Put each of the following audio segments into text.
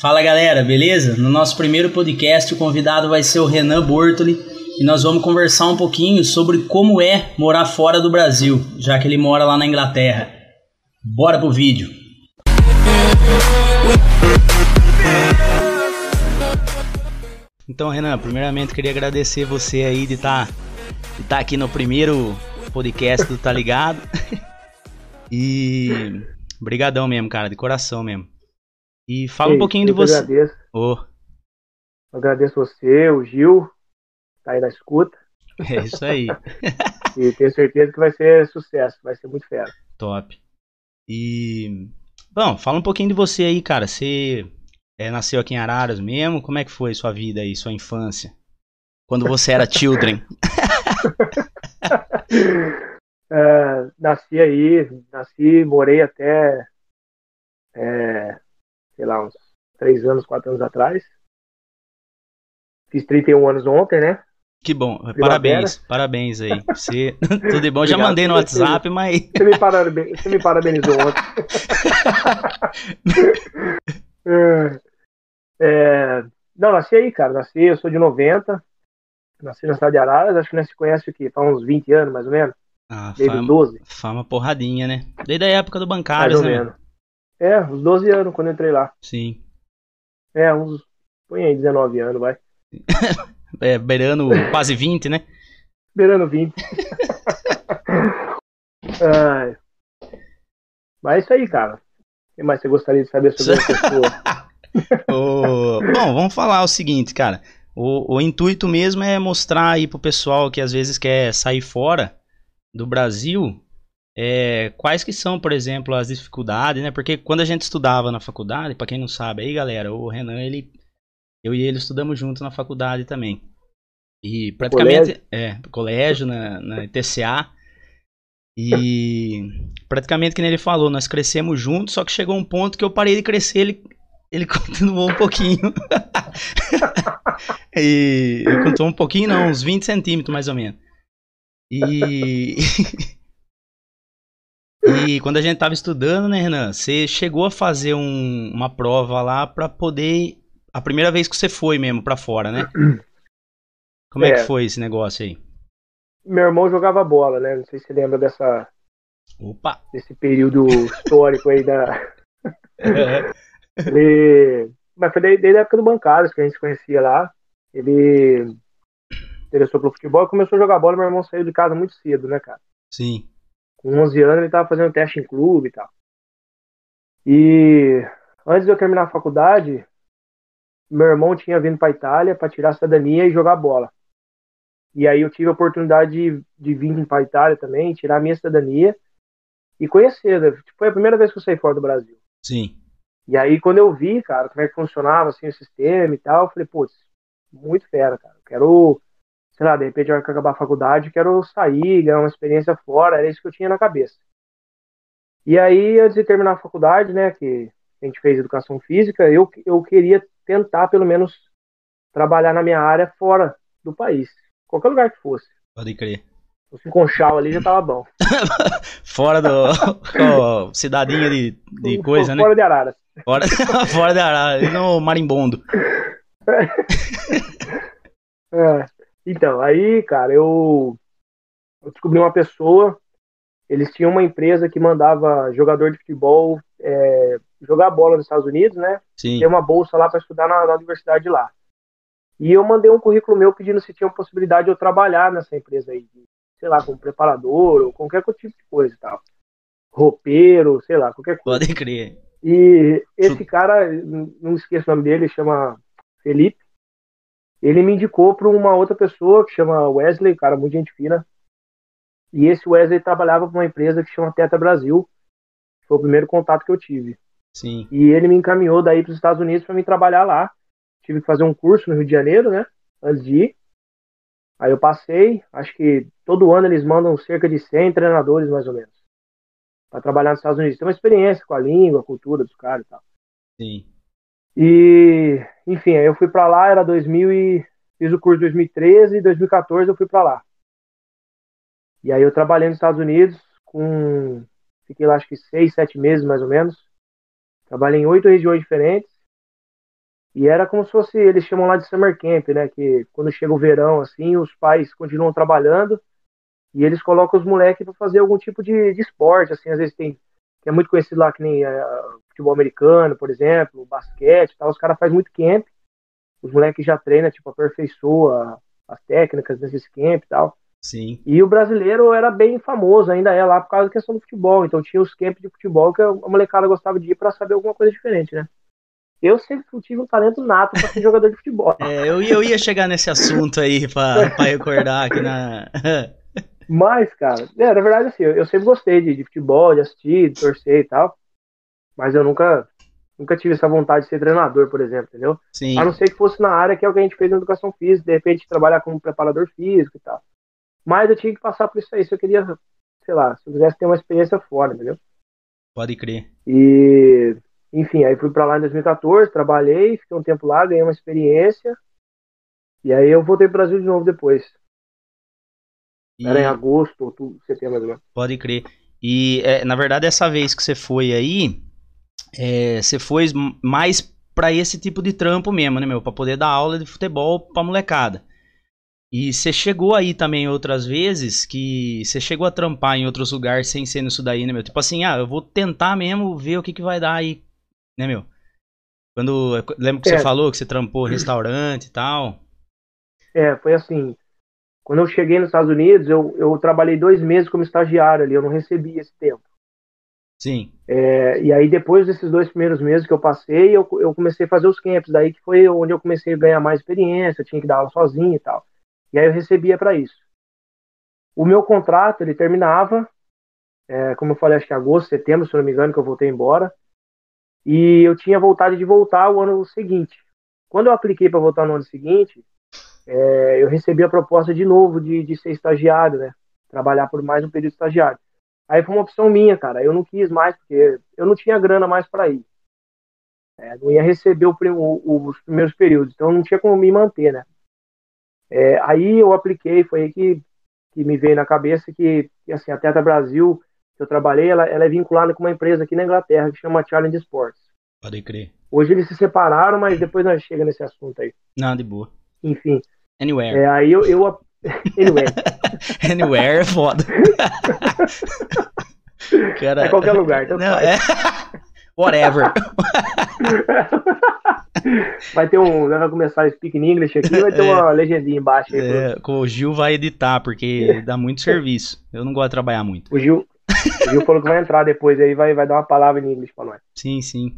Fala galera, beleza? No nosso primeiro podcast, o convidado vai ser o Renan Bortoli e nós vamos conversar um pouquinho sobre como é morar fora do Brasil, já que ele mora lá na Inglaterra. Bora pro vídeo! Então, Renan, primeiramente queria agradecer você aí de estar tá, de tá aqui no primeiro podcast do Tá Ligado. e brigadão mesmo, cara, de coração mesmo. E fala Ei, um pouquinho de você. Agradeço. Oh. Eu agradeço você, o Gil, tá aí na escuta. É isso aí. e tenho certeza que vai ser sucesso, vai ser muito fera. Top. E. Bom, fala um pouquinho de você aí, cara. Você é, nasceu aqui em Araras mesmo? Como é que foi sua vida aí, sua infância? Quando você era children? é, nasci aí, nasci, morei até é, sei lá, uns 3 anos, 4 anos atrás. Fiz 31 anos ontem, né? Que bom, Primavera. parabéns, parabéns aí. Você, tudo de bom, Obrigado, já mandei no WhatsApp, mas. Você me, parabeniz, você me parabenizou ontem. é, não, nasci aí, cara. Nasci, eu sou de 90. Nasci na cidade de Araras, acho que nós se conhece aqui, faz uns 20 anos mais ou menos. Ah, Desde fama, 12. Fama porradinha, né? Desde a época do bancário, né? Menos. É, uns 12 anos quando entrei lá. Sim. É, uns. Põe aí 19 anos, vai. é, beirando quase 20, né? Beirando 20. Ai. Mas é isso aí, cara. O que mais você gostaria de saber sobre a pessoa? o... Bom, vamos falar o seguinte, cara. O, o intuito mesmo é mostrar aí pro pessoal que às vezes quer sair fora do Brasil é, quais que são, por exemplo, as dificuldades, né? Porque quando a gente estudava na faculdade, para quem não sabe, aí galera, o Renan, ele, eu e ele estudamos juntos na faculdade também. E praticamente, colégio. é, colégio, na, na TCA. E praticamente, que ele falou, nós crescemos juntos, só que chegou um ponto que eu parei de crescer, ele, ele continuou um pouquinho. e ele continuou um pouquinho, não, uns 20 centímetros mais ou menos. E E quando a gente tava estudando, né, Renan, você chegou a fazer um, uma prova lá para poder. A primeira vez que você foi mesmo para fora, né? Como é. é. que foi esse negócio aí? Meu irmão jogava bola, né? Não sei se você lembra dessa. Opa! Desse período histórico aí da. ele. Mas foi desde a época do Bancários que a gente se conhecia lá. Ele interessou pelo futebol e começou a jogar bola. Meu irmão saiu de casa muito cedo, né, cara? Sim. Com 11 anos ele estava fazendo teste em clube e tal. E antes de eu terminar a faculdade, meu irmão tinha vindo para Itália para tirar a cidadania e jogar bola. E aí eu tive a oportunidade de, de vir para Itália também, tirar a minha cidadania e conhecer. Né? Foi a primeira vez que eu saí fora do Brasil. Sim. E aí quando eu vi, cara, como é que funcionava assim o sistema e tal, eu falei, putz, muito fera, cara. Eu quero sei lá, de repente eu acabar a faculdade, quero sair, ganhar uma experiência fora, era isso que eu tinha na cabeça. E aí, antes de terminar a faculdade, né, que a gente fez educação física, eu, eu queria tentar, pelo menos, trabalhar na minha área fora do país, qualquer lugar que fosse. Pode crer. O Conchal ali já tava bom. fora do. Oh, cidadinha de, de coisa, fora né? Fora de Araras. Fora, fora de Araras, no Marimbondo. é. Então, aí, cara, eu, eu descobri uma pessoa. Eles tinham uma empresa que mandava jogador de futebol é, jogar bola nos Estados Unidos, né? Sim. Ter uma bolsa lá para estudar na, na universidade lá. E eu mandei um currículo meu pedindo se tinha possibilidade de eu trabalhar nessa empresa aí, sei lá, como preparador ou qualquer tipo de coisa e tal. Roupeiro, sei lá, qualquer coisa. Pode crer. E esse cara, não esqueço o nome dele, chama Felipe ele me indicou para uma outra pessoa que chama Wesley, cara, muito gente fina. E esse Wesley trabalhava para uma empresa que chama Teta Brasil. Foi o primeiro contato que eu tive. Sim. E ele me encaminhou daí para os Estados Unidos para me trabalhar lá. Tive que fazer um curso no Rio de Janeiro, né? Antes de ir. Aí eu passei. Acho que todo ano eles mandam cerca de 100 treinadores, mais ou menos, para trabalhar nos Estados Unidos. Tem uma experiência com a língua, a cultura dos caras e tal. Sim. E, enfim, eu fui para lá, era 2000 e fiz o curso 2013 e 2014 eu fui para lá. E aí eu trabalhei nos Estados Unidos com fiquei lá acho que seis, sete meses mais ou menos. Trabalhei em oito regiões diferentes. E era como se fosse, eles chamam lá de summer camp, né? Que quando chega o verão, assim, os pais continuam trabalhando e eles colocam os moleques para fazer algum tipo de, de, esporte, assim, às vezes tem, que é muito conhecido lá, que nem uh, futebol americano, por exemplo, basquete tal, os caras fazem muito camp, os moleques já treinam, tipo, aperfeiçoa as técnicas desses camp e tal. Sim. E o brasileiro era bem famoso, ainda é lá por causa da questão do futebol. Então tinha os camps de futebol que a molecada gostava de ir para saber alguma coisa diferente, né? Eu sempre tive um talento nato para ser jogador de futebol. É, eu, eu ia chegar nesse assunto aí para recordar aqui na. Mas, cara, é, na verdade, assim, eu, eu sempre gostei de, de, futebol, de assistir, de torcer e tal. Mas eu nunca, nunca tive essa vontade de ser treinador, por exemplo, entendeu? Sim. A não ser que fosse na área que é o que a gente fez na educação física, de repente trabalhar como preparador físico e tal. Mas eu tinha que passar por isso aí, se eu queria, sei lá, se eu quisesse ter uma experiência fora, entendeu? Pode crer. E, enfim, aí fui para lá em 2014, trabalhei, fiquei um tempo lá, ganhei uma experiência. E aí eu voltei pro Brasil de novo depois. E... Era em agosto, outubro, setembro? Pode crer. E, é, na verdade, essa vez que você foi aí, é, você foi mais para esse tipo de trampo mesmo, né, meu? Pra poder dar aula de futebol pra molecada. E você chegou aí também outras vezes que você chegou a trampar em outros lugares sem ser nisso daí, né, meu? Tipo assim, ah, eu vou tentar mesmo ver o que, que vai dar aí, né, meu? Quando. Lembra que é. você falou que você trampou restaurante e tal? É, foi assim. Quando eu cheguei nos Estados Unidos, eu, eu trabalhei dois meses como estagiário ali, eu não recebi esse tempo. Sim. É, e aí, depois desses dois primeiros meses que eu passei, eu, eu comecei a fazer os camps, daí que foi onde eu comecei a ganhar mais experiência, tinha que dar aula sozinho e tal. E aí eu recebia para isso. O meu contrato, ele terminava, é, como eu falei, acho que agosto, setembro, se não me engano, que eu voltei embora. E eu tinha vontade de voltar o ano seguinte. Quando eu apliquei para voltar no ano seguinte, é, eu recebi a proposta de novo de, de ser estagiário, né? Trabalhar por mais um período estagiário. Aí foi uma opção minha, cara. Eu não quis mais, porque eu não tinha grana mais para ir. É, não ia receber o, o, os primeiros períodos, então não tinha como me manter, né? É, aí eu apliquei, foi aí que, que me veio na cabeça que, que assim, a Teta Brasil, que eu trabalhei, ela, ela é vinculada com uma empresa aqui na Inglaterra que chama Challenge Sports. Pode crer. Hoje eles se separaram, mas depois nós chega nesse assunto aí. Não, de boa. Enfim. Anywhere. É, aí eu. eu anywhere. Anywhere é foda. Cara... É qualquer lugar. Então Não, é... Whatever. vai ter um. Vai começar a speak in English aqui vai ter é, uma legendinha embaixo. Aí, é, o Gil vai editar, porque dá muito serviço. Eu não gosto de trabalhar muito. O Gil, o Gil falou que vai entrar depois aí, vai, vai dar uma palavra em inglês pra nós. Sim, sim.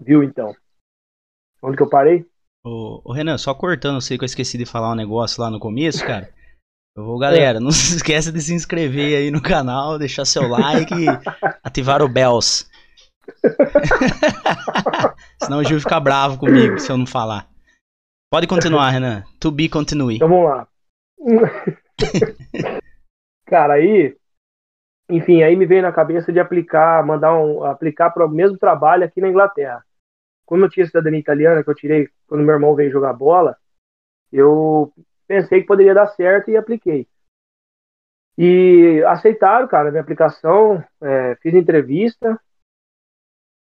Viu então? Onde que eu parei? Ô, ô, Renan, só cortando, sei que eu esqueci de falar um negócio lá no começo, cara. Eu vou, galera, é. não se esqueça de se inscrever aí no canal, deixar seu like e ativar o bells. Senão o Gil fica bravo comigo se eu não falar. Pode continuar, Renan. To be continue. Então vamos lá. Cara, aí, enfim, aí me veio na cabeça de aplicar, mandar um, aplicar para o mesmo trabalho aqui na Inglaterra. Como eu tinha cidadania italiana, que eu tirei quando meu irmão veio jogar bola, eu pensei que poderia dar certo e apliquei. E aceitaram, cara, minha aplicação, é, fiz entrevista,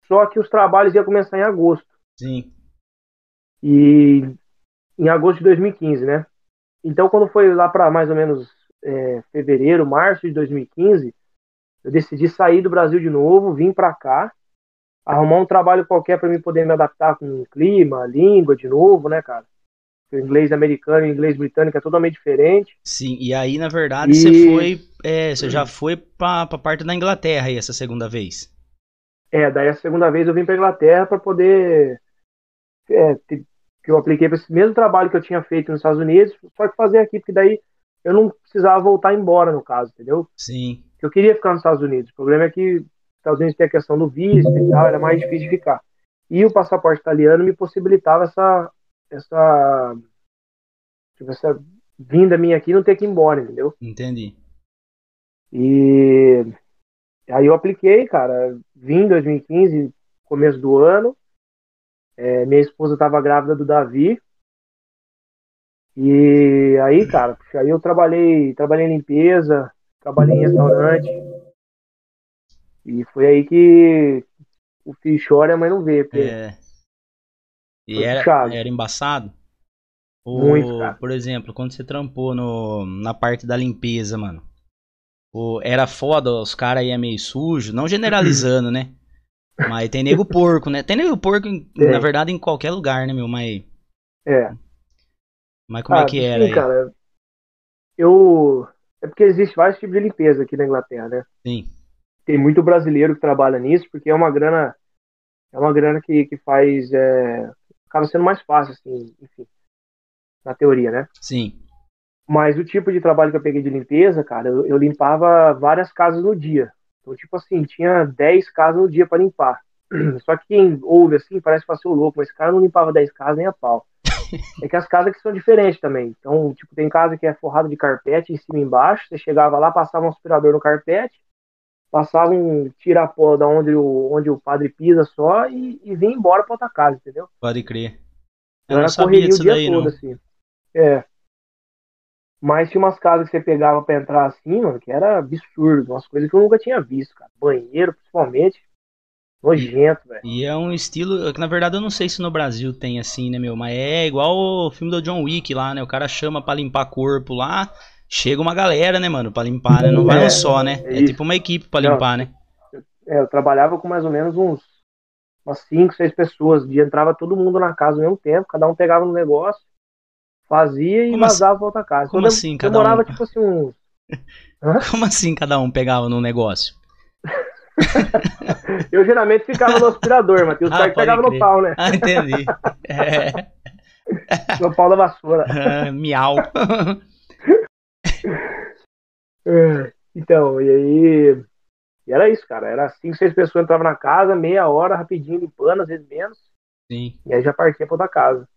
só que os trabalhos iam começar em agosto. Sim. E em agosto de 2015, né? Então, quando foi lá para mais ou menos é, fevereiro, março de 2015, eu decidi sair do Brasil de novo, vim para cá, arrumar um trabalho qualquer para mim poder me adaptar com o clima, língua de novo, né, cara? O inglês americano e o inglês britânico é totalmente diferente. Sim, e aí, na verdade, e... você foi. É, você já foi para a parte da Inglaterra aí essa segunda vez. É, daí a segunda vez eu vim para Inglaterra para poder. É, que eu apliquei para esse mesmo trabalho que eu tinha feito nos Estados Unidos, só que fazer aqui, porque daí eu não precisava voltar embora, no caso, entendeu? Sim. Eu queria ficar nos Estados Unidos. O problema é que Estados Unidos tem a questão do visto e tal, era mais difícil de ficar. E o passaporte italiano me possibilitava essa. essa. Tipo, essa vinda minha aqui não ter que ir embora, entendeu? Entendi. E Aí eu apliquei, cara, vim em 2015, começo do ano. É, minha esposa estava grávida do Davi. E aí, cara, aí eu trabalhei, trabalhei em limpeza, trabalhei em restaurante. E foi aí que o filho chora mãe não vê. É. E era, puxado. era embaçado? O- Muito, cara. Por exemplo, quando você trampou no, na parte da limpeza, mano. O, era foda, os caras iam meio sujo, não generalizando, né? Mas tem nego porco, né? Tem nego porco, em- Tem. na verdade, em qualquer lugar, né, meu? Mas, É. mas como é Ah, que sim, era aí? cara. Eu. É porque existe vários tipos de limpeza aqui na Inglaterra, né? Sim, Tem muito brasileiro que trabalha nisso, porque é uma grana. É uma grana que, que faz. É, acaba sendo mais fácil, assim, enfim. Na teoria, né? sim. Mas o tipo de trabalho que eu peguei de limpeza, cara, eu, eu limpava várias casas no dia. Então, tipo assim, tinha 10 casas no dia para limpar. Só que quem ouve assim parece que passou louco, mas esse cara não limpava 10 casas nem a pau. É que as casas que são diferentes também. Então, tipo, tem casa que é forrada de carpete em cima e embaixo. Você chegava lá, passava um aspirador no carpete, passava um tira-pó da onde o, onde o padre pisa só e, e vinha embora pra outra casa, entendeu? Pode crer. Eu Então não era sabia disso dia daí, todo, não. assim. É. Mas tinha umas casas que você pegava pra entrar assim, mano, que era absurdo. Umas coisas que eu nunca tinha visto, cara. Banheiro, principalmente. Nojento, velho. E é um estilo que, na verdade, eu não sei se no Brasil tem assim, né, meu? Mas é igual o filme do John Wick lá, né? O cara chama pra limpar corpo lá, chega uma galera, né, mano, pra limpar, né? Não vai É, um só, né? é É, tipo uma equipe pra Não. limpar, né? É, eu trabalhava com mais ou menos uns umas 5, 6 pessoas. Um dia entrava todo mundo na casa ao mesmo tempo, cada um pegava no negócio, fazia e Como vazava pra outra casa. como assim, cada demorava, um? tipo assim, uns. Como assim cada um pegava no negócio? Eu geralmente ficava no aspirador, os Ah, que pode pegavam no crer. pau, né? Ah, entendi. É, No pau da vassoura. ah, miau. É, Então, e aí. E era isso, cara. Era cinco, seis pessoas entravam na casa, meia hora, rapidinho, limpando, às vezes menos. Sim, E aí já partia pra outra casa.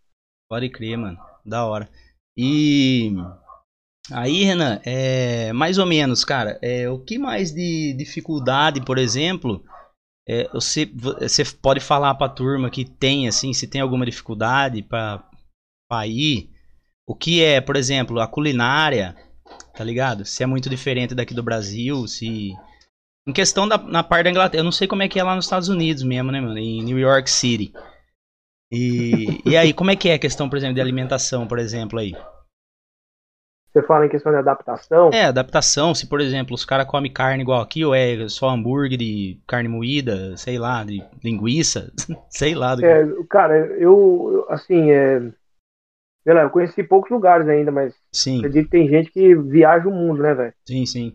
pode crer, mano. Da hora. E aí, Renan, é, mais ou menos, cara, é, o que mais de dificuldade, por exemplo, é, você, você pode falar pra turma que tem, assim, se tem alguma dificuldade pra, pra ir? O que é, por exemplo, a culinária, tá ligado? Se é muito diferente daqui do Brasil, se... Em questão da na parte da Inglaterra, eu não sei como é que é lá nos Estados Unidos mesmo, né, mano? Em New York City. E, e aí, como é que é a questão, por exemplo, de alimentação, por exemplo, aí? Você fala em questão de adaptação. É, adaptação, se por exemplo os caras comem carne igual aqui, ou é só hambúrguer de carne moída, sei lá, de linguiça, sei lá. Do. É, cara, eu, assim, é. Sei lá, eu conheci poucos lugares ainda, mas Sim, acredito que tem gente que viaja o mundo, né, velho? sim, sim.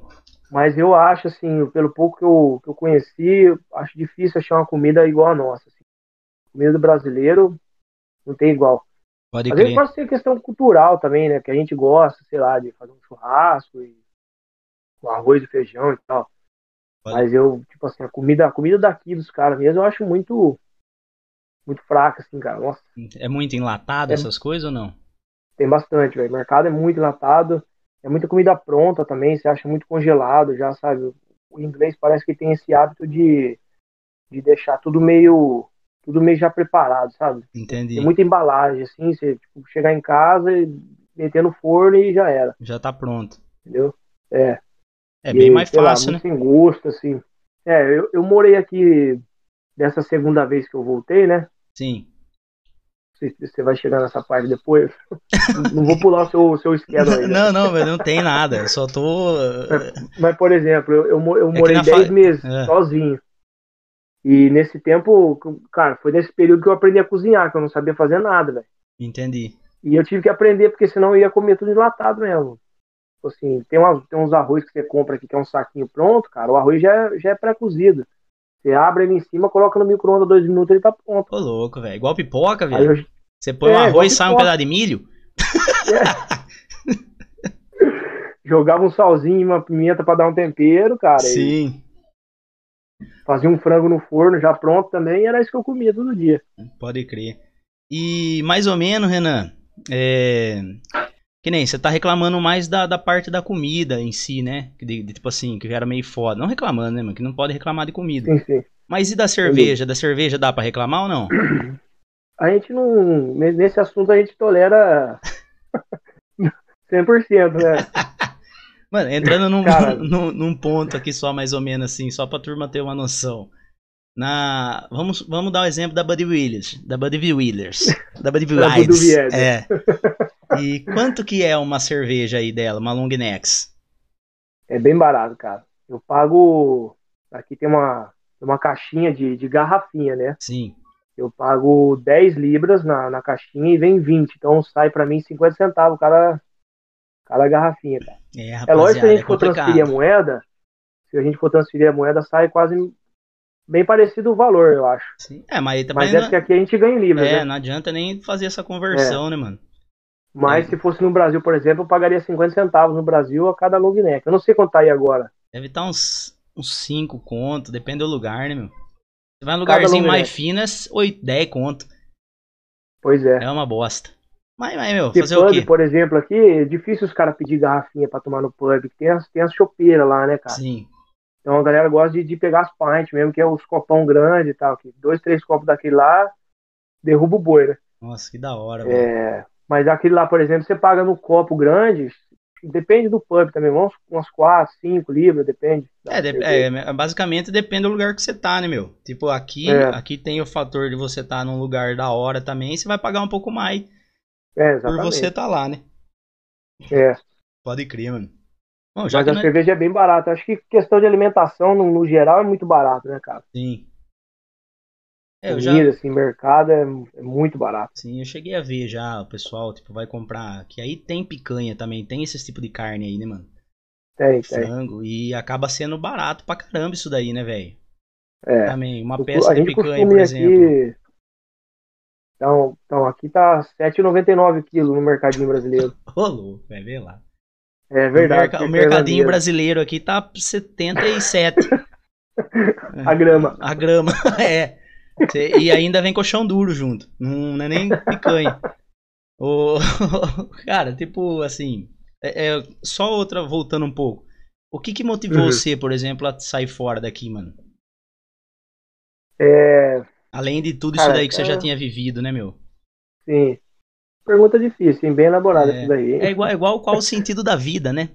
Mas eu acho, assim, pelo pouco que eu, que eu conheci, acho difícil achar uma comida igual a nossa. Assim. Comida do brasileiro não tem igual. Pode Às vezes pode ser questão cultural também, né? Que a gente gosta, sei lá, de fazer um churrasco e com arroz e feijão e tal. Pode- Mas eu, tipo assim, a comida, a comida daqui dos caras mesmo, eu acho muito muito fraca, assim, cara. Nossa, É muito enlatado É- essas coisas ou não? tem bastante, velho. O mercado é muito enlatado. É muita comida pronta também, você acha muito congelado já, sabe? O inglês parece que tem esse hábito de, de deixar tudo meio tudo meio já preparado, sabe? Entendi. Tem muita embalagem, assim, você tipo, chegar em casa e meter no forno e já era, Já tá pronto. entendeu? É. É E, bem mais sei lá, fácil, né? sem gosto, assim. É, eu, eu morei aqui dessa segunda vez que eu voltei, né? Sim. Se você vai chegar nessa parte depois. não vou pular o seu, seu schedule aí. né? Não, não, mas não tem nada. Eu só tô. Mas, por exemplo, eu, eu, É morei na 10 fa- meses É. sozinho. E nesse tempo, cara, foi nesse período que eu aprendi a cozinhar, que eu não sabia fazer nada, velho. Entendi. E eu tive que aprender, porque senão eu ia comer tudo enlatado mesmo. Tipo Assim, tem, umas, tem uns arroz que você compra aqui, que é um saquinho pronto, cara. O arroz já, é- já é pré-cozido. Você abre ele em cima, coloca no micro-ondas dois minutos ele tá pronto. Ô, louco, velho. Igual pipoca, velho. Você põe um É, igual arroz e sai um pedaço de milho? jogava um salzinho e uma pimenta pra dar um tempero, cara. Sim. fazia um frango no forno já pronto também, e era isso que eu comia todo dia. Pode crer. E mais ou menos, Renan, é... que nem você tá reclamando mais da, da parte da comida em si, né? De- de, tipo assim, que era meio foda. Não reclamando, né, mano? Que não pode reclamar de comida. Sim, sim. Mas e da cerveja? Da cerveja dá pra reclamar ou não? A gente não. Nesse assunto a gente tolera 100%, né? Mano, entrando num, Cara. num, num ponto aqui só mais ou menos assim, só pra turma ter uma noção. Na, vamos, vamos dar o um exemplo da Buddy Williams. Da Buddy Williams. Da Buddy Williams. É. E quanto que é uma cerveja aí dela, uma long necks? É bem barato, cara. Eu pago. Aqui tem uma, uma caixinha de, de garrafinha, né? Sim. Eu pago 10 libras na, na caixinha e vem 20. Então sai pra mim 50 centavos cada, cada garrafinha, cara. É, É lógico que se a gente é for transferir a moeda, se a gente for transferir a moeda, sai quase bem parecido o valor, eu acho. Sim. É, mas também Mas é não, porque aqui a gente ganha em libras, é, né? não adianta nem fazer essa conversão, né, mano? Mas é. se fosse no Brasil, por exemplo, eu pagaria 50 centavos no Brasil a cada long neck. Eu não sei quanto tá aí agora. Deve estar uns, uns 5 conto, depende do lugar, né, meu? Você vai num lugarzinho mais fino, é 8, 10 conto. Pois é. É uma bosta. Mas, mas meu, Porque fazer o pub, quê? por exemplo, aqui, é difícil os caras pedir garrafinha pra tomar no pub. Tem as, tem as chopeiras lá, né, cara? Sim. Então a galera gosta de, de pegar as pints mesmo, que é os copão grande e tal. Que dois, três copos daquele lá, derruba o boi, né? Nossa, que da hora, velho. É, mas aquele lá, por exemplo, você paga no copo grande, depende do pub também, uns, umas 4, 5 libras, depende. É, de- é, basicamente depende do lugar que você tá, né, meu? Tipo, aqui, É. aqui tem o fator de você estar num lugar da hora também, você vai pagar um pouco mais É, por você tá lá, né? É, Pode crer, mano. Bom, já mas a nós- cerveja é bem barata. Acho que questão de alimentação, no, no geral, é muito barato, né, cara? Sim. É, eu já, Comida, assim, mercado é, é muito barato. sim, eu cheguei a ver já o pessoal, tipo, vai comprar, que aí tem picanha também, tem esse tipo de carne aí, né, mano? Tem, tem. Frango, e acaba sendo barato pra caramba isso daí, né, velho? É. Também, uma peça a de picanha, por exemplo. aqui. Então, então, aqui tá R$ 7,99 quilo no mercadinho brasileiro. Ô, louco, vai ver lá. É O, verdade. que é o mercadinho brasileiro aqui tá 77. A grama. A grama, é. E ainda vem colchão duro junto. Não, não é nem picanha. O, cara, tipo, assim. É, é, só outra, voltando um pouco. O que que motivou Uhum. você, por exemplo, a sair fora daqui, mano? É, Além de tudo isso Cara, daí que você já é- tinha vivido, né, meu? sim. Pergunta difícil, hein? bem elaborada É. essa daí. É igual, é igual qual o sentido da vida, né?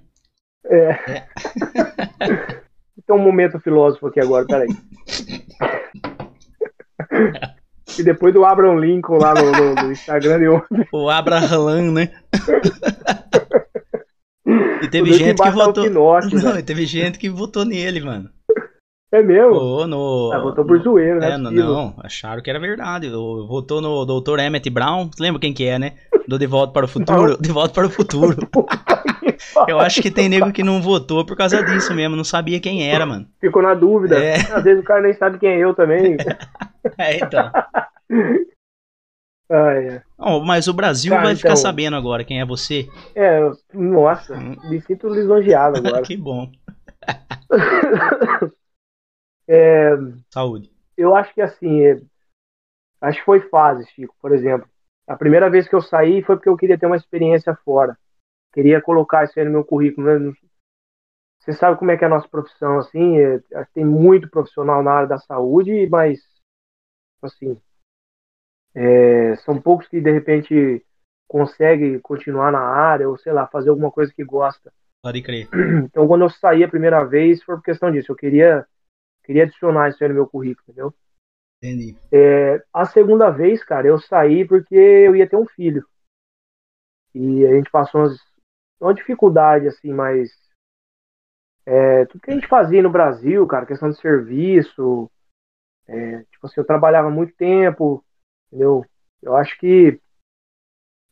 É. Tem um momento filósofo aqui agora, peraí. e depois do Abraham Lincoln lá no, no- no Instagram eu O Abraham, né? e teve gente que tá votou. Pinóquio, Não, né? e teve gente que votou nele, mano. É mesmo? Votou no. Ah, votou por zoeiro, né? É, não, não, acharam que era verdade. Votou no Dr. Emmett Brown. Lembra quem que é, né? Do De Volta para o Futuro. De Volta para o Futuro. Eu acho que tem nego que não votou por causa disso mesmo. Não sabia quem era, mano. Ficou na dúvida. É. Às vezes o cara nem sabe quem é eu também. É, então. Ai, é. Ó, mas o Brasil Cara, vai ficar então- sabendo agora quem é você. É, nossa, me sinto lisonjeado agora. que bom. É, Saúde. eu acho que assim, é, acho que foi fase, Chico, por exemplo. A primeira vez que eu saí foi porque eu queria ter uma experiência fora. Queria colocar isso aí no meu currículo. né? Você sabe como é que é a nossa profissão, assim, é, tem muito profissional na área da saúde, mas, assim, é, são poucos que de repente conseguem continuar na área ou, sei lá, fazer alguma coisa que gosta. Pode crer. Então, quando eu saí a primeira vez, foi por questão disso. Eu queria, queria adicionar isso aí no meu currículo, entendeu? Entendi. É, a segunda vez, cara, eu saí porque eu ia ter um filho. E a gente passou umas, uma dificuldade, assim, mas. é, tudo que a gente fazia no Brasil, cara, questão de serviço. é, tipo assim, eu trabalhava muito tempo, entendeu? Eu acho que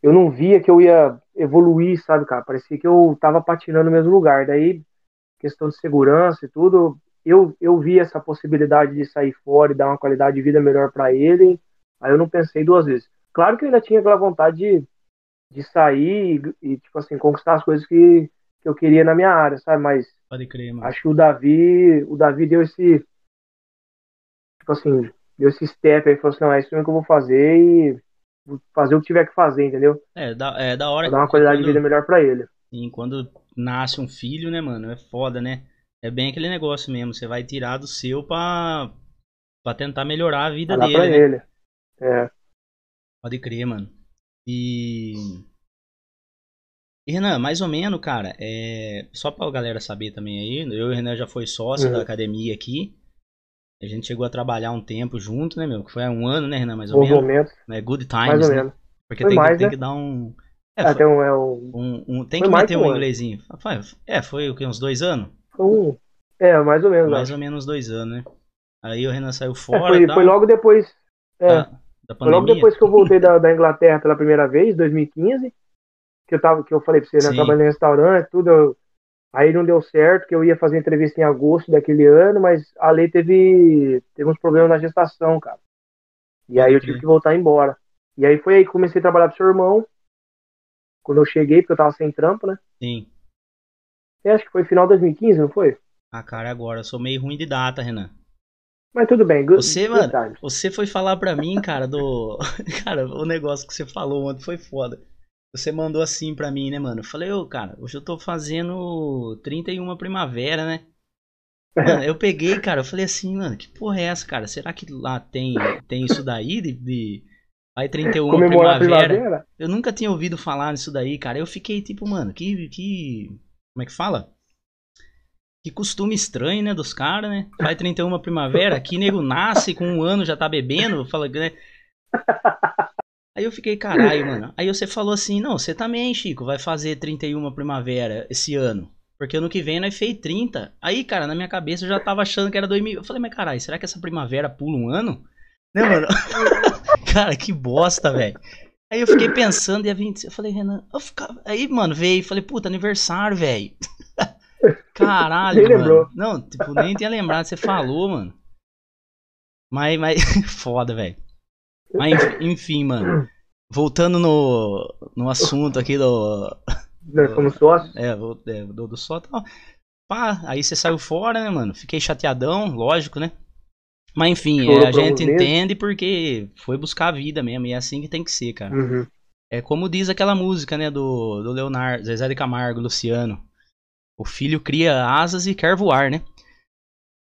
eu não via que eu ia evoluir, sabe, cara? Parecia que eu tava patinando no mesmo lugar. Daí, questão de segurança e tudo, eu, eu vi essa possibilidade de sair fora e dar uma qualidade de vida melhor para ele, aí eu não pensei duas vezes. Claro que eu ainda tinha aquela vontade de, de sair e, e, tipo assim, conquistar as coisas que, que eu queria na minha área, sabe? Mas crer, acho que o Davi, o Davi deu esse, tipo assim, deu esse step aí, falou assim, não, é isso mesmo que eu vou fazer e vou fazer o que tiver que fazer, entendeu? É, da, é da hora Pra dar uma qualidade de quando- vida melhor para ele. Sim, quando nasce um filho, né, mano? É foda, né? É bem aquele negócio mesmo. Você vai tirar do seu pra, pra tentar melhorar a vida lá dele, pra né? ele. É. Pode crer, mano. E. E Renan, mais ou menos, cara, é... só pra galera saber também aí, eu e o Renan já foi sócio Uhum. da academia aqui. A gente chegou a trabalhar um tempo junto, né, meu? Que foi há um ano, né, Renan? Mais ou Bons menos. momentos, É good mais times, ou né? menos. Porque Foi tem, que- mais, tem né? que dar um. É, Até foi, um, é um, um, um- tem foi que mais que um um inglesinho. É, foi o quê? Uns dois anos? Foi um. É, mais ou menos. Mais acho. ou menos dois anos, né? Aí o Renan saiu É, fora. foi, tal, foi logo depois. É, da, da foi logo depois que eu voltei da, da Inglaterra pela primeira vez, 2015. Que eu, tava, que eu falei pra você, né? Sim. Trabalhando em restaurante, tudo. eu- aí não deu certo, que eu ia fazer entrevista em agosto daquele ano, mas a lei teve, teve uns problemas na gestação, cara. E aí eu tive que voltar embora. E aí foi aí que comecei a trabalhar pro seu irmão. Quando eu cheguei, porque eu tava sem trampo, né? Sim. Eu acho que foi final de 2015, não foi? Ah, cara, agora eu sou meio ruim de data, Renan. Mas tudo bem. Good, Você, good mano. Você foi falar pra mim, cara, do. Cara, o negócio que você falou ontem foi foda. Você mandou assim pra mim, né, mano? Eu falei, ô, cara, hoje eu tô fazendo 31 primavera, né? Mano, eu peguei, cara, eu falei assim, mano, que porra é essa, cara? Será que lá tem, tem isso daí de, de... Vai 31 Comemorar primavera? primavera? Eu nunca tinha ouvido falar nisso daí, cara. Eu fiquei tipo, mano, que. que como é que fala? Que costume estranho, né, dos caras, né? Vai 31 primavera, aqui nego nasce com um ano já tá bebendo, fala, né? Aí eu fiquei, caralho, mano. Aí você falou assim, não, você também, Chico, vai fazer 31 primavera esse ano. Porque ano que vem nós fez 30. Aí, cara, na minha cabeça eu já tava achando que era 2000. Eu falei, mas caralho, será que essa primavera pula um ano? Né, mano? cara, que bosta, velho. Aí eu fiquei pensando, dia 20, eu falei, Renan, eu ficava... aí, mano, veio, falei, puta, aniversário, velho. Caralho, Nem mano. lembrou. Não, tipo, nem tinha lembrado, você falou, mano. Mas, mas, foda, velho. Mas, enf- enfim, mano. Voltando no, no assunto aqui do, Nós somos sócios. é, vou- é, do, do só tal. Pá, aí você saiu fora, né, mano? Fiquei chateadão, lógico, né? Mas enfim, é, a gente entende porque foi buscar a vida mesmo, e é assim que tem que ser, cara. Uhum. É como diz aquela música, né, do, do Leonardo, Zezé de Camargo, Luciano. O filho cria asas e quer voar, né?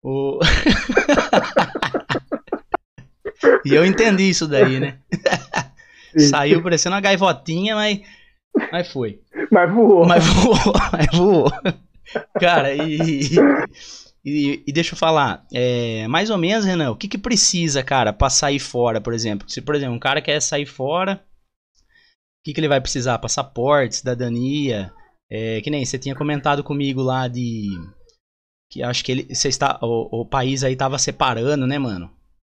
O... e eu entendi isso daí, né? Saiu parecendo uma gaivotinha, mas, mas foi. Mas voou. Mas voou, mas voou. Cara, e, e, e deixa eu falar, é, mais ou menos, Renan, o que que precisa, cara, pra sair fora, por exemplo? Se, por exemplo, um cara quer sair fora, o que que ele vai precisar? Passaporte, cidadania, é, que nem você tinha comentado comigo lá de... Que acho que ele, você está, o, o país aí tava separando, né, mano?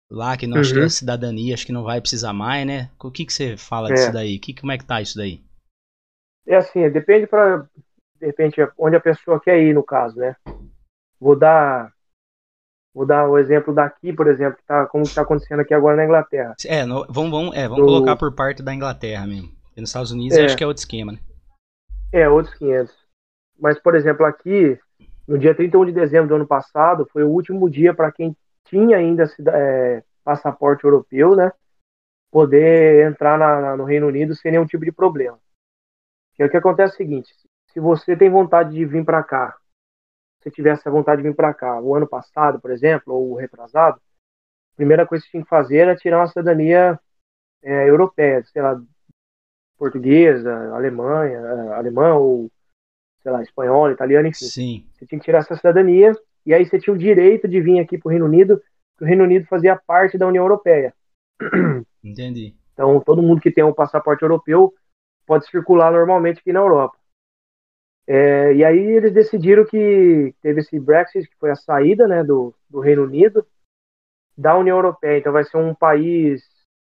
Lá que não acho que Uhum. cidadania acho que não vai precisar mais, né? O que que você fala É. disso daí? Que, como é que tá isso daí? É assim, depende para de repente onde a pessoa quer ir no caso, né? Vou dar vou dar o exemplo daqui, por exemplo, tá como está acontecendo aqui agora na Inglaterra. É, no- vamos, vamos, é, vamos Do- colocar por parte da Inglaterra mesmo. Porque nos Estados Unidos É. acho que é outro esquema, né? É, outros 500. Mas por exemplo, aqui no dia 31 de dezembro do ano passado, foi o último dia para quem tinha ainda é, passaporte europeu, né? Poder entrar na- na- no Reino Unido sem nenhum tipo de problema. E aí o que acontece é o seguinte: se você tem vontade de vir para cá, se tivesse a vontade de vir para cá o ano passado, por exemplo, ou o retrasado, a primeira coisa que você tinha que fazer era tirar uma cidadania é, europeia, sei lá, portuguesa, Alemanha, é, alemã ou sei lá, espanhola, italiana, enfim. Sim, Você tinha que tirar essa cidadania e aí você tinha o direito de vir aqui para o Reino Unido, porque o Reino Unido fazia parte da União Europeia. entendi. Então, todo mundo que tem um passaporte europeu pode circular normalmente aqui na Europa. É, e aí eles decidiram que teve esse Brexit, que foi a saída né, do, do Reino Unido da União Europeia. Então vai ser um país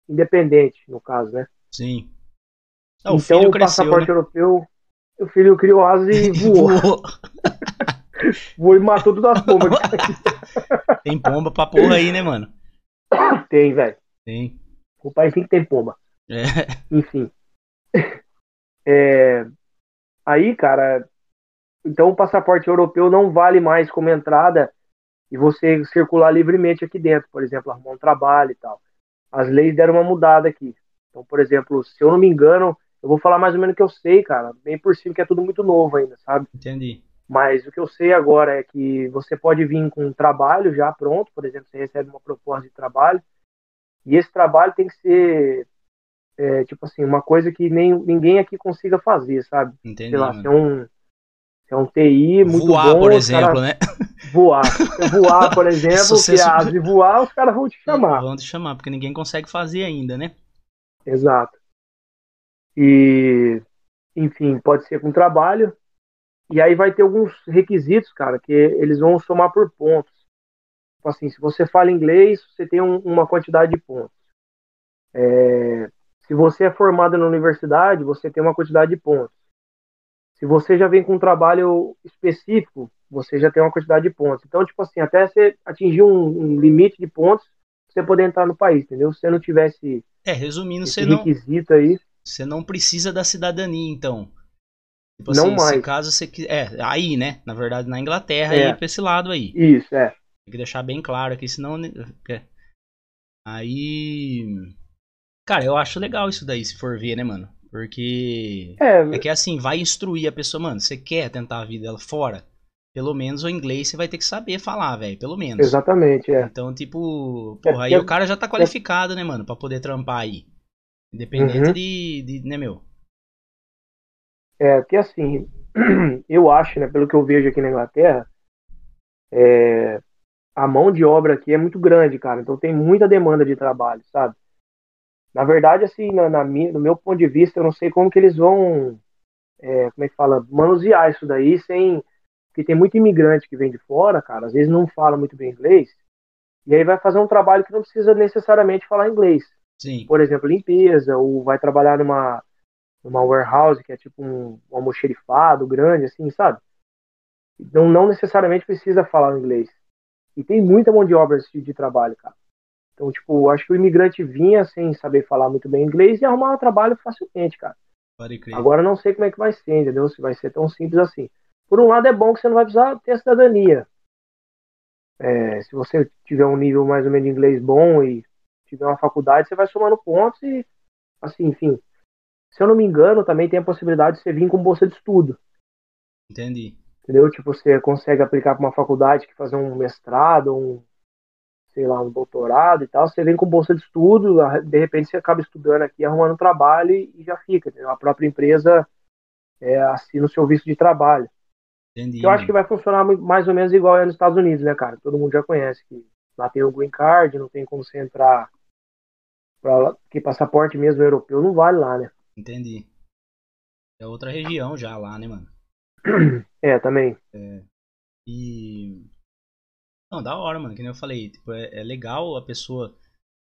independente, no caso, né? Sim. Ah, o então o cresceu, passaporte né? europeu, o filho criou asas e voou. Voou. voou e matou todas as bombas. Tem pomba pra porra aí, né, mano? tem, velho. Tem. O país tem que ter pomba. É. enfim. É, aí, cara, então o passaporte europeu não vale mais como entrada e você circular livremente aqui dentro, por exemplo, arrumar um trabalho e tal. As leis deram uma mudada aqui. Então, por exemplo, se eu não me engano, eu vou falar mais ou menos o que eu sei, cara, bem por cima, que é tudo muito novo ainda, sabe? Entendi. Mas o que eu sei agora é que você pode vir com um trabalho já pronto, por exemplo, você recebe uma proposta de trabalho, e esse trabalho tem que ser, é, tipo assim, uma coisa que nem, ninguém aqui consiga fazer, sabe? Entendi, Sei lá, mano. ser um, Se é um TI muito Voar, bom. por exemplo, né? Voar. Se voar, por exemplo, Se que e voar, os caras vão te chamar. Vão te chamar, porque ninguém consegue fazer ainda, né? Exato. E, enfim, pode ser com trabalho. E aí vai ter alguns requisitos, cara, que eles vão somar por pontos. Tipo assim, se você fala inglês, você tem um- uma quantidade de pontos. É, se você é formado na universidade, você tem uma quantidade de pontos. Se você já vem com um trabalho específico, você já tem uma quantidade de pontos. Então, tipo assim, até você atingir um, um limite de pontos, você poder entrar no país, entendeu? Se você não tivesse É, resumindo, esse você não, requisito aí, você não precisa da cidadania, então. Tipo Não assim, se mais. caso você. É, aí, né? Na verdade, na Inglaterra, É. aí pra esse lado aí. isso, é. Tem que deixar bem claro aqui, senão. né, é. Aí. Cara, eu acho legal isso daí, se for ver, né, mano? Porque. É, É que assim, vai instruir a pessoa, mano. Você quer tentar a vida fora? Pelo menos o inglês você vai ter que saber falar, velho. Pelo menos. exatamente, é. Então, tipo, É, porra, aí porque- o cara já tá qualificado, né, mano, pra poder trampar aí. Independente Uhum. de, de, né, meu? É, que assim, eu acho, né, pelo que eu vejo aqui na Inglaterra, é, a mão de obra aqui é muito grande, cara. Então tem muita demanda de trabalho, sabe? Na verdade, assim, na, na minha, no meu ponto de vista, eu não sei como que eles vão, é, como é que fala, manusear isso daí sem. Porque tem muito imigrante que vem de fora, cara, às vezes não fala muito bem inglês, e aí vai fazer um trabalho que não precisa necessariamente falar inglês. Sim. por exemplo, limpeza, ou vai trabalhar numa, numa warehouse, que é tipo um, um almoxerifado grande, assim, sabe? Então, não necessariamente precisa falar inglês. E tem muita mão de obra tipo de trabalho, cara. Então, tipo, acho que o imigrante vinha sem saber falar muito bem inglês e arrumava trabalho facilmente, cara. Agora não sei como é que vai ser, entendeu? Se vai ser tão simples assim. Por um lado é bom que você não vai precisar ter a cidadania. É, se você tiver um nível mais ou menos de inglês bom e tiver uma faculdade, você vai somando pontos e assim, enfim. Se eu não me engano, também tem a possibilidade de você vir com bolsa de estudo, Entendi. entendeu? Tipo, você consegue aplicar para uma faculdade que fazer um mestrado, um sei lá, um doutorado e tal, você vem com bolsa de estudo, de repente você acaba estudando aqui, arrumando um trabalho e já fica, entendeu? A própria empresa é, assina o seu visto de trabalho. Entendi. Eu acho que vai funcionar mais ou menos igual é nos Estados Unidos, né, cara? Todo mundo já conhece que lá tem o green card, não tem como você entrar pra lá, porque passaporte mesmo europeu não vale lá, né? Entendi. É outra região já lá, né, mano? É, também. E. Não, da hora, mano. Que nem eu falei. Tipo, é, é legal a pessoa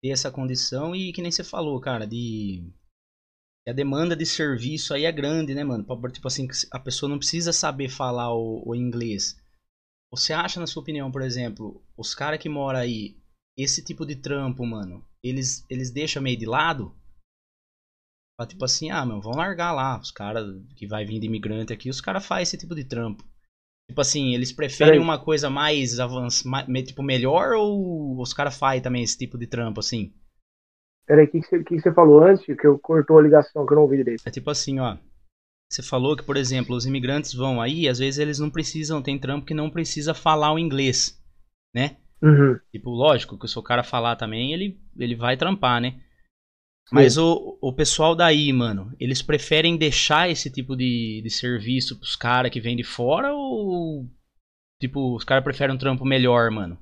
ter essa condição e que nem você falou, cara, de. A demanda de serviço aí é grande, né, mano? Tipo assim, a pessoa não precisa saber falar o, o inglês. Você acha, na sua opinião, por exemplo, os caras que moram aí, esse tipo de trampo, mano, eles, eles deixam meio de lado? Tipo assim, ah, meu, vão largar lá. Os caras que vai vir de imigrante aqui, os caras fazem esse tipo de trampo. Tipo assim, eles preferem uma coisa mais avançada, tipo, melhor ou os caras fazem também esse tipo de trampo, assim? Peraí, o que, que, você, que que você falou antes? Que eu cortou a ligação, que eu não ouvi direito. É tipo assim, ó. Você falou que, por exemplo, os imigrantes vão aí, às vezes eles não precisam, tem trampo que não precisa falar o inglês, né? Uhum. Tipo, lógico que se o cara falar também, ele, ele vai trampar, né? Mas o, o pessoal daí, mano, eles preferem deixar esse tipo de, de serviço pros caras que vêm de fora ou. Tipo, os caras preferem um trampo melhor, mano?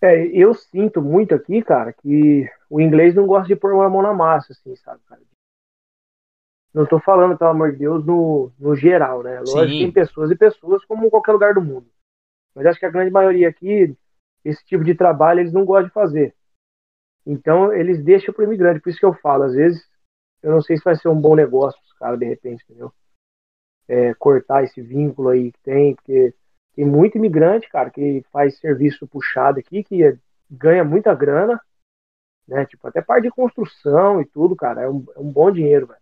É, eu sinto muito aqui, cara, que o inglês não gosta de pôr uma mão na massa, assim, sabe, cara? Não tô falando, pelo amor de Deus, no, no geral, né? Lógico que Sim. tem pessoas e pessoas como em qualquer lugar do mundo. Mas acho que a grande maioria aqui, esse tipo de trabalho, eles não gostam de fazer. Então, eles deixam pro imigrante. Por isso que eu falo, às vezes, eu não sei se vai ser um bom negócio pros caras, de repente, entendeu? É, cortar esse vínculo aí que tem, porque tem muito imigrante, cara, que faz serviço puxado aqui, que é- ganha muita grana, né? Tipo, até parte de construção e tudo, cara, é um, é um bom dinheiro, velho.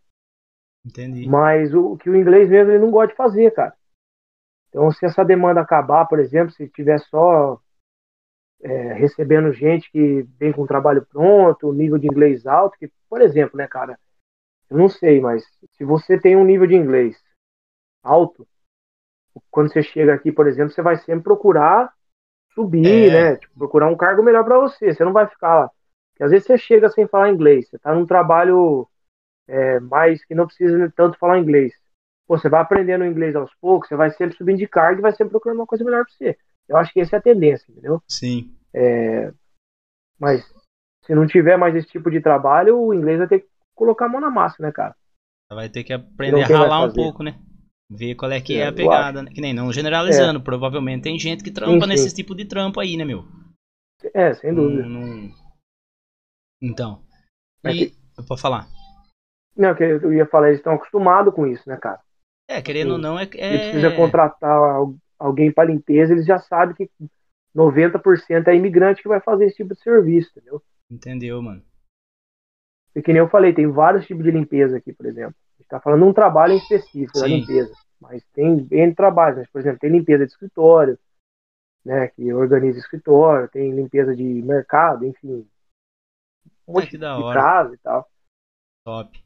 Entendi. Mas o, o que o inglês mesmo ele não gosta de fazer, cara. Então, se essa demanda acabar, por exemplo, se tiver só é, recebendo gente que vem com trabalho pronto, nível de inglês alto, que, por exemplo, né, cara, eu não sei, mas se você tem um nível de inglês alto, quando você chega aqui, por exemplo, você vai sempre procurar subir, É. né? Tipo, procurar um cargo melhor para você. Você não vai ficar lá. Porque às vezes você chega sem falar inglês, você tá num trabalho é, mais que não precisa tanto falar inglês. pô, você vai aprendendo inglês aos poucos, você vai sempre subindo de carga e vai sempre procurando uma coisa melhor para você. Eu acho que essa é a tendência, entendeu? Sim. É, mas se não tiver mais esse tipo de trabalho, o inglês vai ter que colocar a mão na massa, né, cara? Vai ter que aprender a ralar um pouco, né? Ver qual é que é, é a pegada, né? Que nem não generalizando, é. provavelmente tem gente que trampa sim, nesse tipo de trampo aí, né, meu? É, sem dúvida. Então. E. Que... Pode falar. Não, que eu ia falar, eles estão acostumados com isso, né, cara? É, querendo ou não, é. é... precisa contratar alguém para limpeza, eles já sabem que 90% é imigrante que vai fazer esse tipo de serviço, entendeu? Entendeu, mano? E que nem eu falei, tem vários tipos de limpeza aqui, por exemplo. A gente tá falando de um trabalho em específico Sim. da limpeza. Mas tem N trabalhos, mas, por exemplo, tem limpeza de escritório, né, que organiza escritório, tem limpeza de mercado, enfim. Um é, de casa e tal. Top.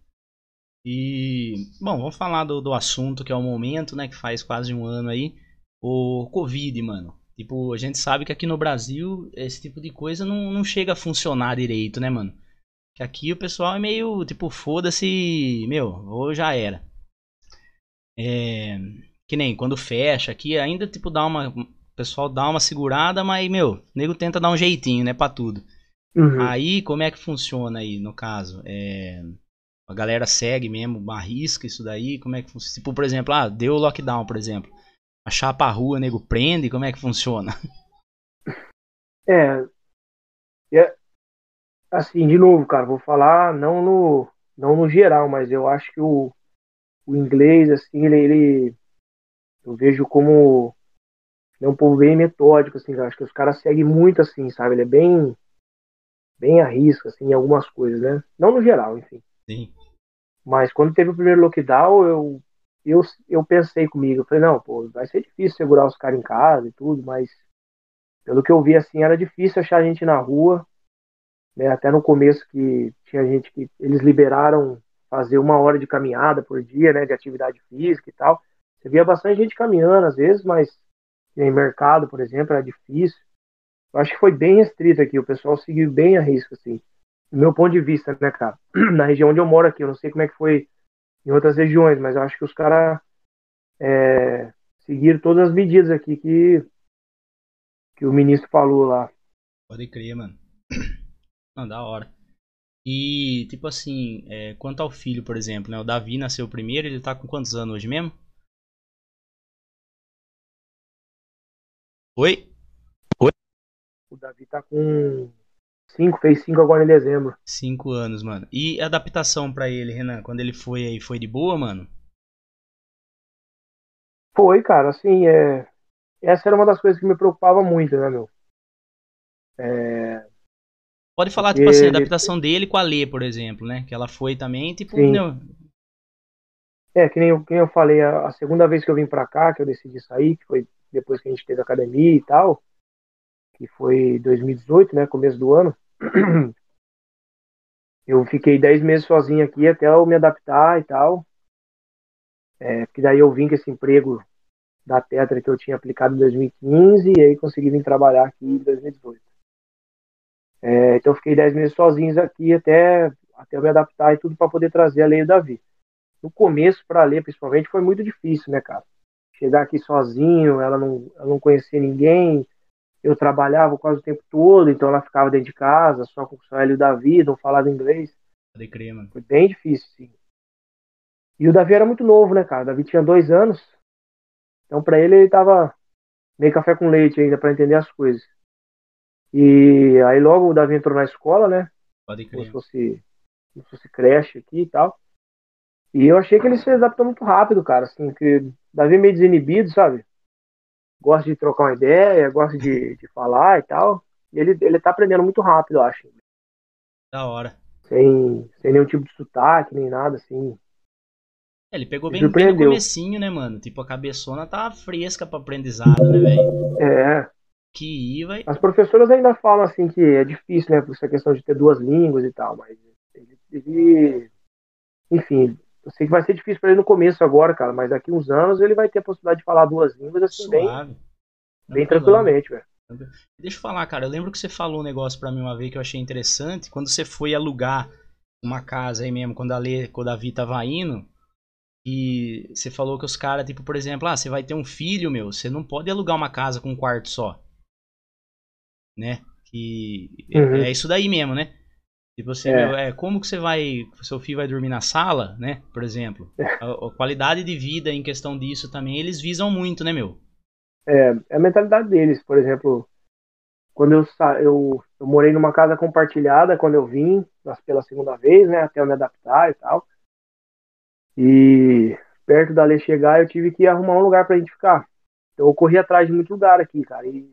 E, bom, vamos falar do, do assunto que é o momento, né, que faz quase um ano aí, o Covid, mano. Tipo, a gente sabe que aqui no Brasil esse tipo de coisa não, não chega a funcionar direito, né, mano? Que aqui o pessoal é meio, tipo, foda-se, meu, ou já era. É, que nem quando fecha aqui, ainda, tipo, dá uma. O pessoal dá uma segurada, mas, meu, o nego tenta dar um jeitinho, né, pra tudo. Uhum. Aí, como é que funciona aí, no caso? É, a galera segue mesmo, arrisca isso daí? Como é que funciona? Tipo, por exemplo, ah, deu lockdown, por exemplo a chapa rua, nego prende? Como é que funciona? É, é, assim, de novo, cara, vou falar não no, não no geral, mas eu acho que o, o inglês, assim, ele, ele eu vejo como é um povo bem metódico, assim, acho que os caras seguem muito, assim, sabe? Ele é bem, bem arrisca, assim, em algumas coisas, né? Não no geral, enfim. Sim. Mas quando teve o primeiro lockdown, eu eu, eu pensei comigo, eu falei, não, pô, vai ser difícil segurar os caras em casa e tudo, mas pelo que eu vi, assim, era difícil achar gente na rua, né, até no começo que tinha gente que eles liberaram fazer uma hora de caminhada por dia, né, de atividade física e tal, você via bastante gente caminhando às vezes, mas em mercado, por exemplo, era difícil. Eu acho que foi bem restrito aqui, o pessoal seguiu bem a risco, assim, do meu ponto de vista, né, cara, na região onde eu moro aqui, eu não sei como é que foi em outras regiões, mas eu acho que os caras é, seguiram todas as medidas aqui que, que o ministro falou lá. Pode crer, mano. Não, da hora. E, tipo assim, é, quanto ao filho, por exemplo, né? O Davi nasceu primeiro, ele tá com quantos anos hoje mesmo? Oi? Oi? O Davi tá com 5, fez 5 agora em dezembro. 5 anos, mano. E a adaptação para ele, Renan, quando ele foi aí, foi de boa, mano? Foi, cara, assim, é... essa era uma das coisas que me preocupava muito, né, meu? É... Pode falar, Porque tipo assim, a adaptação ele... dele com a Lê, por exemplo, né? Que ela foi também, tipo, Sim. É, que nem, eu, que nem eu falei, a, a, segunda vez que eu vim pra cá, que eu decidi sair, que foi depois que a gente teve academia e tal, que foi 2018, né, começo do ano, eu fiquei 10 meses sozinho aqui até eu me adaptar e tal. É, que daí eu vim com esse emprego da Tetra que eu tinha aplicado em 2015 e aí consegui vir trabalhar aqui em 2018. É, então fiquei 10 meses sozinho aqui até, até eu me adaptar e tudo para poder trazer a lei do Davi. No começo, para ler principalmente, foi muito difícil, né, cara? Chegar aqui sozinho, ela não, ela não conhecia ninguém, eu trabalhava quase o tempo todo, então ela ficava dentro de casa, só com o Sueli e o Davi, não falava inglês. Pode crer, mano. Foi bem difícil, sim. E o Davi era muito novo, né, cara? O Davi tinha dois anos. Então, para ele, ele tava meio café com leite ainda para entender as coisas. E aí, logo o Davi entrou na escola, né? Pode crer. Como se fosse, como se fosse creche aqui e tal. E eu achei que ele se adaptou muito rápido, cara. Assim, que o Davi é meio desinibido, sabe? Gosta de trocar uma ideia, gosta de, de falar e tal. E ele, ele tá aprendendo muito rápido, eu acho. Da hora. Sem, sem nenhum tipo de sotaque, nem nada, assim. É, ele pegou bem, bem no comecinho, né, mano? Tipo, a cabeçona tá fresca pra aprendizado, né, velho? É. Que vai. As professoras ainda falam, assim, que é difícil, né, por essa questão de ter duas línguas e tal, mas ele, ele enfim, eu sei que vai ser difícil para ele no começo agora, cara, mas daqui uns anos ele vai ter a possibilidade de falar duas línguas assim Suave. bem, bem tranquilamente, velho. Deixa eu falar, cara, eu lembro que você falou um negócio para mim uma vez que eu achei interessante, quando você foi alugar uma casa aí mesmo, quando a Lê, quando a Vi tava indo, E você falou que os caras, tipo, por exemplo, ah, você vai ter um filho, meu, você não pode alugar uma casa com um quarto só. Né? Que uhum. é isso daí mesmo, né? Tipo, você, é. É, como que você vai, seu filho vai dormir na sala, né? Por exemplo. É. A, a, qualidade de vida em questão disso também, eles visam muito, né, meu? É, é a mentalidade deles, por exemplo, quando eu, eu, eu morei numa casa compartilhada quando eu vim, pela segunda vez, né, até eu me adaptar e tal. E perto da lei chegar, eu tive que arrumar um lugar pra gente ficar. Então, eu corri atrás de muito lugar aqui, cara. E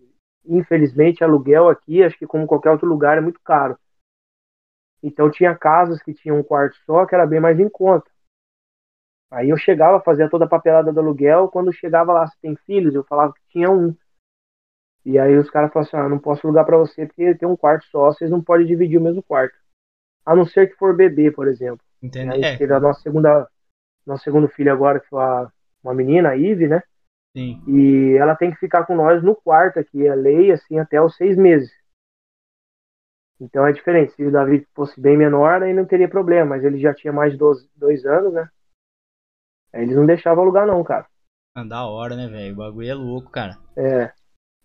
infelizmente, aluguel aqui, acho que como qualquer outro lugar, é muito caro. Então, tinha casas que tinham um quarto só, que era bem mais em conta. Aí eu chegava, fazia toda a papelada do aluguel. Quando chegava lá, se tem filhos, eu falava que tinha um. E aí os caras falaram assim: ah, não posso alugar para você porque tem um quarto só, vocês não podem dividir o mesmo quarto. A não ser que for bebê, por exemplo. Entendi. Aí, é. a nossa segunda nosso segundo filho agora, que foi uma menina, a Ive, né? Sim. E ela tem que ficar com nós no quarto aqui, é lei, assim, até os seis meses. Então é diferente. Se o Davi fosse bem menor, aí não teria problema, mas ele já tinha mais de dois, dois anos, né? Aí eles não deixavam alugar, não, cara. Ah, da hora, né, velho? O bagulho é louco, cara. É.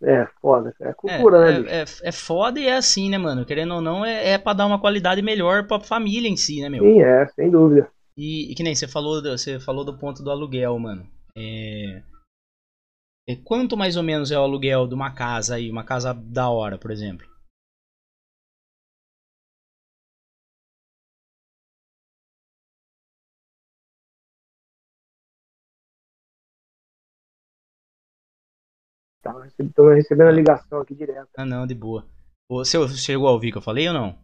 É, foda. É cultura, é, né? É, é, é, foda e é assim, né, mano? Querendo ou não, é, é pra dar uma qualidade melhor pra família em si, né, meu? Sim, é, sem dúvida. E, e, que nem você falou, você falou do ponto do aluguel, mano. É... é... Quanto mais ou menos é o aluguel de uma casa aí, uma casa da hora, por exemplo? Tá, tô recebendo a ligação aqui direto. Ah não, de boa. Você chegou a ouvir que eu falei ou não?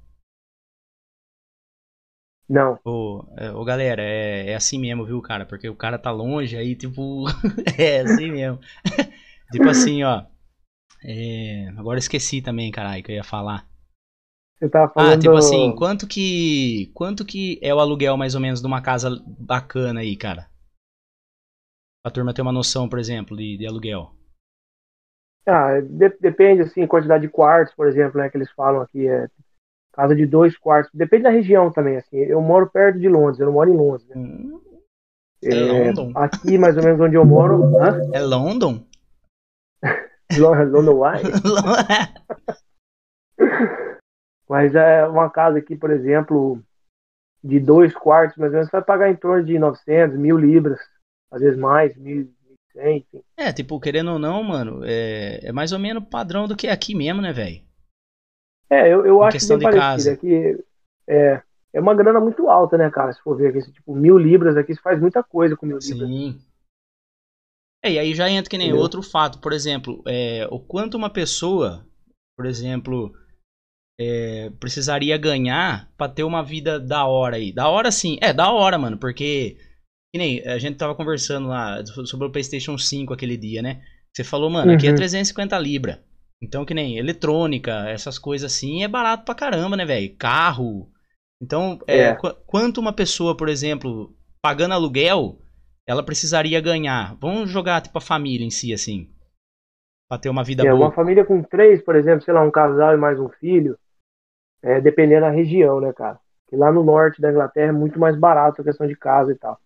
Não. Ô, é, ô galera, é, é assim mesmo, viu, cara? Porque o cara tá longe aí, tipo. é assim mesmo. tipo assim, ó. É, agora esqueci também, caralho, que eu ia falar. Você tava falando... Ah, tipo assim, quanto que. Quanto que é o aluguel mais ou menos de uma casa bacana aí, cara? Pra turma ter uma noção, por exemplo, de, de aluguel. Ah, de, depende, assim, quantidade de quartos, por exemplo, né, que eles falam aqui, é casa de dois quartos. Depende da região também, assim. Eu moro perto de Londres, eu não moro em Londres. Né? Hum, é, é London. Aqui, mais ou menos onde eu moro. Hã? É London? London Why? Mas é uma casa aqui, por exemplo, de dois quartos, mais ou menos, você vai pagar em torno de 900, mil libras, às vezes mais, mil, enfim. É, tipo, querendo ou não, mano, é, é mais ou menos padrão do que aqui mesmo, né, velho? É, eu, eu acho parecido. Casa. É que é, é uma grana muito alta, né, cara? Se for ver aqui, tipo, mil libras aqui, você faz muita coisa com mil Sim. libras. Sim. É, e aí já entra que nem Entendeu? outro fato, por exemplo, é, o quanto uma pessoa, por exemplo, é, precisaria ganhar para ter uma vida da hora aí. Da hora sim, é da hora, mano, porque que nem a gente tava conversando lá sobre o PlayStation 5 aquele dia, né? Você falou, mano, aqui é 350 uhum. libra. Então, que nem eletrônica, essas coisas assim, é barato pra caramba, né, velho? Carro. Então, é, é. Qu quanto uma pessoa, por exemplo, pagando aluguel, ela precisaria ganhar? Vamos jogar, tipo, a família em si, assim. Pra ter uma vida é, boa. Uma família com três, por exemplo, sei lá, um casal e mais um filho, é, dependendo da região, né, cara? Que lá no norte da Inglaterra é muito mais barato a questão de casa e tal.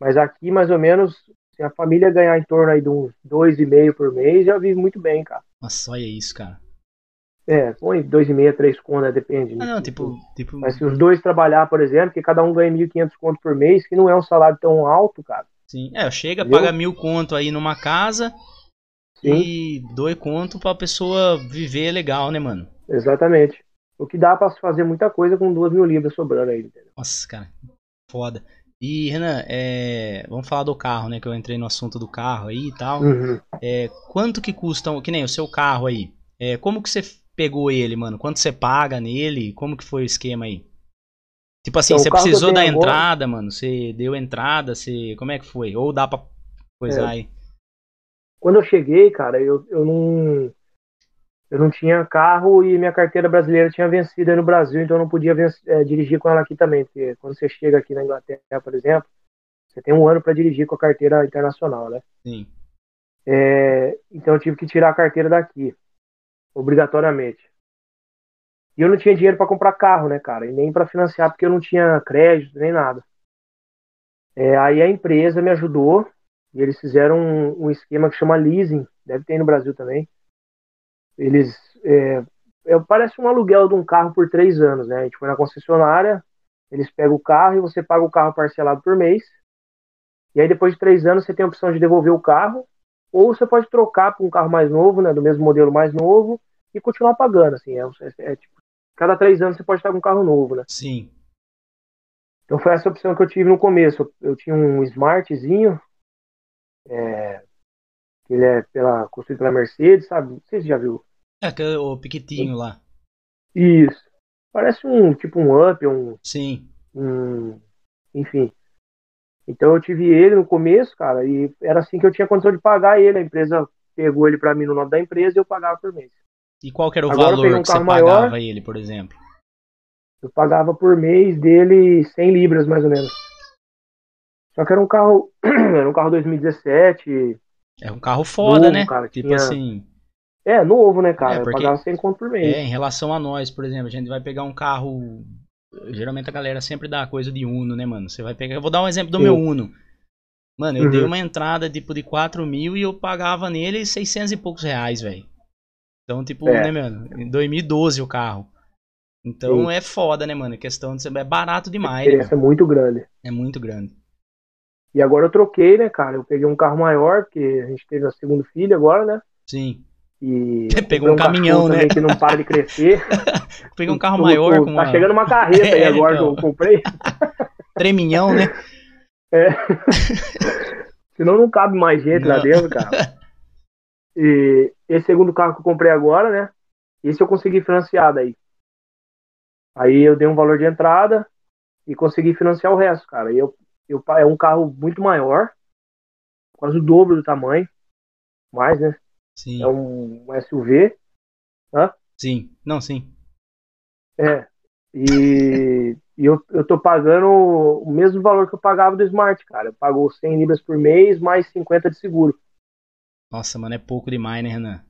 Mas aqui, mais ou menos, se a família ganhar em torno aí de uns dois e meio por mês, já vive muito bem, cara. Nossa, olha isso, cara. É, põe dois e meio, três contas, depende. Ah, não, tipo, tipo... Mas se os dois trabalhar, por exemplo, que cada um ganha 1.500 conto por mês, que não é um salário tão alto, cara. Sim, é, chega, Entendeu? paga mil conto aí numa casa Sim. e dois conto pra pessoa viver legal, né, mano? Exatamente. O que dá pra fazer muita coisa com duas mil libras sobrando aí, entendeu? Nossa, cara, foda. E, Renan, é, vamos falar do carro, né? Que eu entrei no assunto do carro aí e tal. Uhum. É, quanto que custa, que nem o seu carro aí? É, como que você pegou ele, mano? Quanto você paga nele? Como que foi o esquema aí? Tipo assim, então, você precisou da agora... entrada, mano? Você deu entrada? Você... Como é que foi? Ou dá pra coisar é. aí? Quando eu cheguei, cara, eu, eu não eu não tinha carro e minha carteira brasileira tinha vencido aí no Brasil, então eu não podia é, dirigir com ela aqui também. Porque quando você chega aqui na Inglaterra, por exemplo, você tem um ano para dirigir com a carteira internacional, né? Sim. É, então eu tive que tirar a carteira daqui, obrigatoriamente. E eu não tinha dinheiro para comprar carro, né, cara? E nem para financiar, porque eu não tinha crédito, nem nada. É, aí a empresa me ajudou e eles fizeram um, um, esquema que chama leasing, deve ter no Brasil também. Eles é, é, parece um aluguel de um carro por três anos, né? A gente foi na concessionária, eles pegam o carro e você paga o carro parcelado por mês. E aí depois de três anos você tem a opção de devolver o carro ou você pode trocar para um carro mais novo, né? Do mesmo modelo mais novo e continuar pagando, assim. É, é, é tipo, cada três anos você pode estar com um carro novo, né? Sim. Então foi essa opção que eu tive no começo. Eu tinha um Smartzinho, é, ele é pela, construído pela Mercedes, sabe? Não sei se já viu. É, o piquetinho lá. Isso. Parece um tipo um up, um. Sim. Um, enfim. Então eu tive ele no começo, cara, e era assim que eu tinha condição de pagar ele. A empresa pegou ele para mim no nome da empresa e eu pagava por mês. E qual que era o Agora valor um que você maior, pagava ele, por exemplo? Eu pagava por mês dele 100 libras, mais ou menos. Só que era um carro, era um carro 2017. É um carro foda, novo, né? Cara, tipo tinha... assim. É, novo, né, cara? É, porque... Eu pagava 100 conto por mês. É, em relação a nós, por exemplo, a gente vai pegar um carro. Geralmente a galera sempre dá coisa de Uno, né, mano? Você vai pegar. Eu vou dar um exemplo do Sim. meu Uno. Mano, eu uhum. dei uma entrada tipo de 4 mil e eu pagava nele 600 e poucos reais, velho. Então, tipo, é. né, mano? Em 2012 o carro. Então Sim. é foda, né, mano? A questão de ser é barato demais. A diferença né, é muito grande. É muito grande. E agora eu troquei, né, cara? Eu peguei um carro maior, porque a gente teve a segunda filha agora, né? Sim. E pegou um, um caminhão, né? que não para de crescer. Peguei um carro maior. com tá uma... chegando uma carreta é, aí agora então. que eu comprei. Treminhão, né? É. Senão não cabe mais gente não. lá dentro, cara. E esse segundo carro que eu comprei agora, né? Esse eu consegui financiar daí. Aí eu dei um valor de entrada e consegui financiar o resto, cara. E eu, é um carro muito maior, quase o dobro do tamanho, mais, né? Sim. É um, SUV. Hã? Sim, não, sim. É. E, e eu, eu tô pagando o mesmo valor que eu pagava do Smart, cara. Eu pago 100 libras por mês, mais 50 de seguro. Nossa, mano, é pouco demais, né, Renan?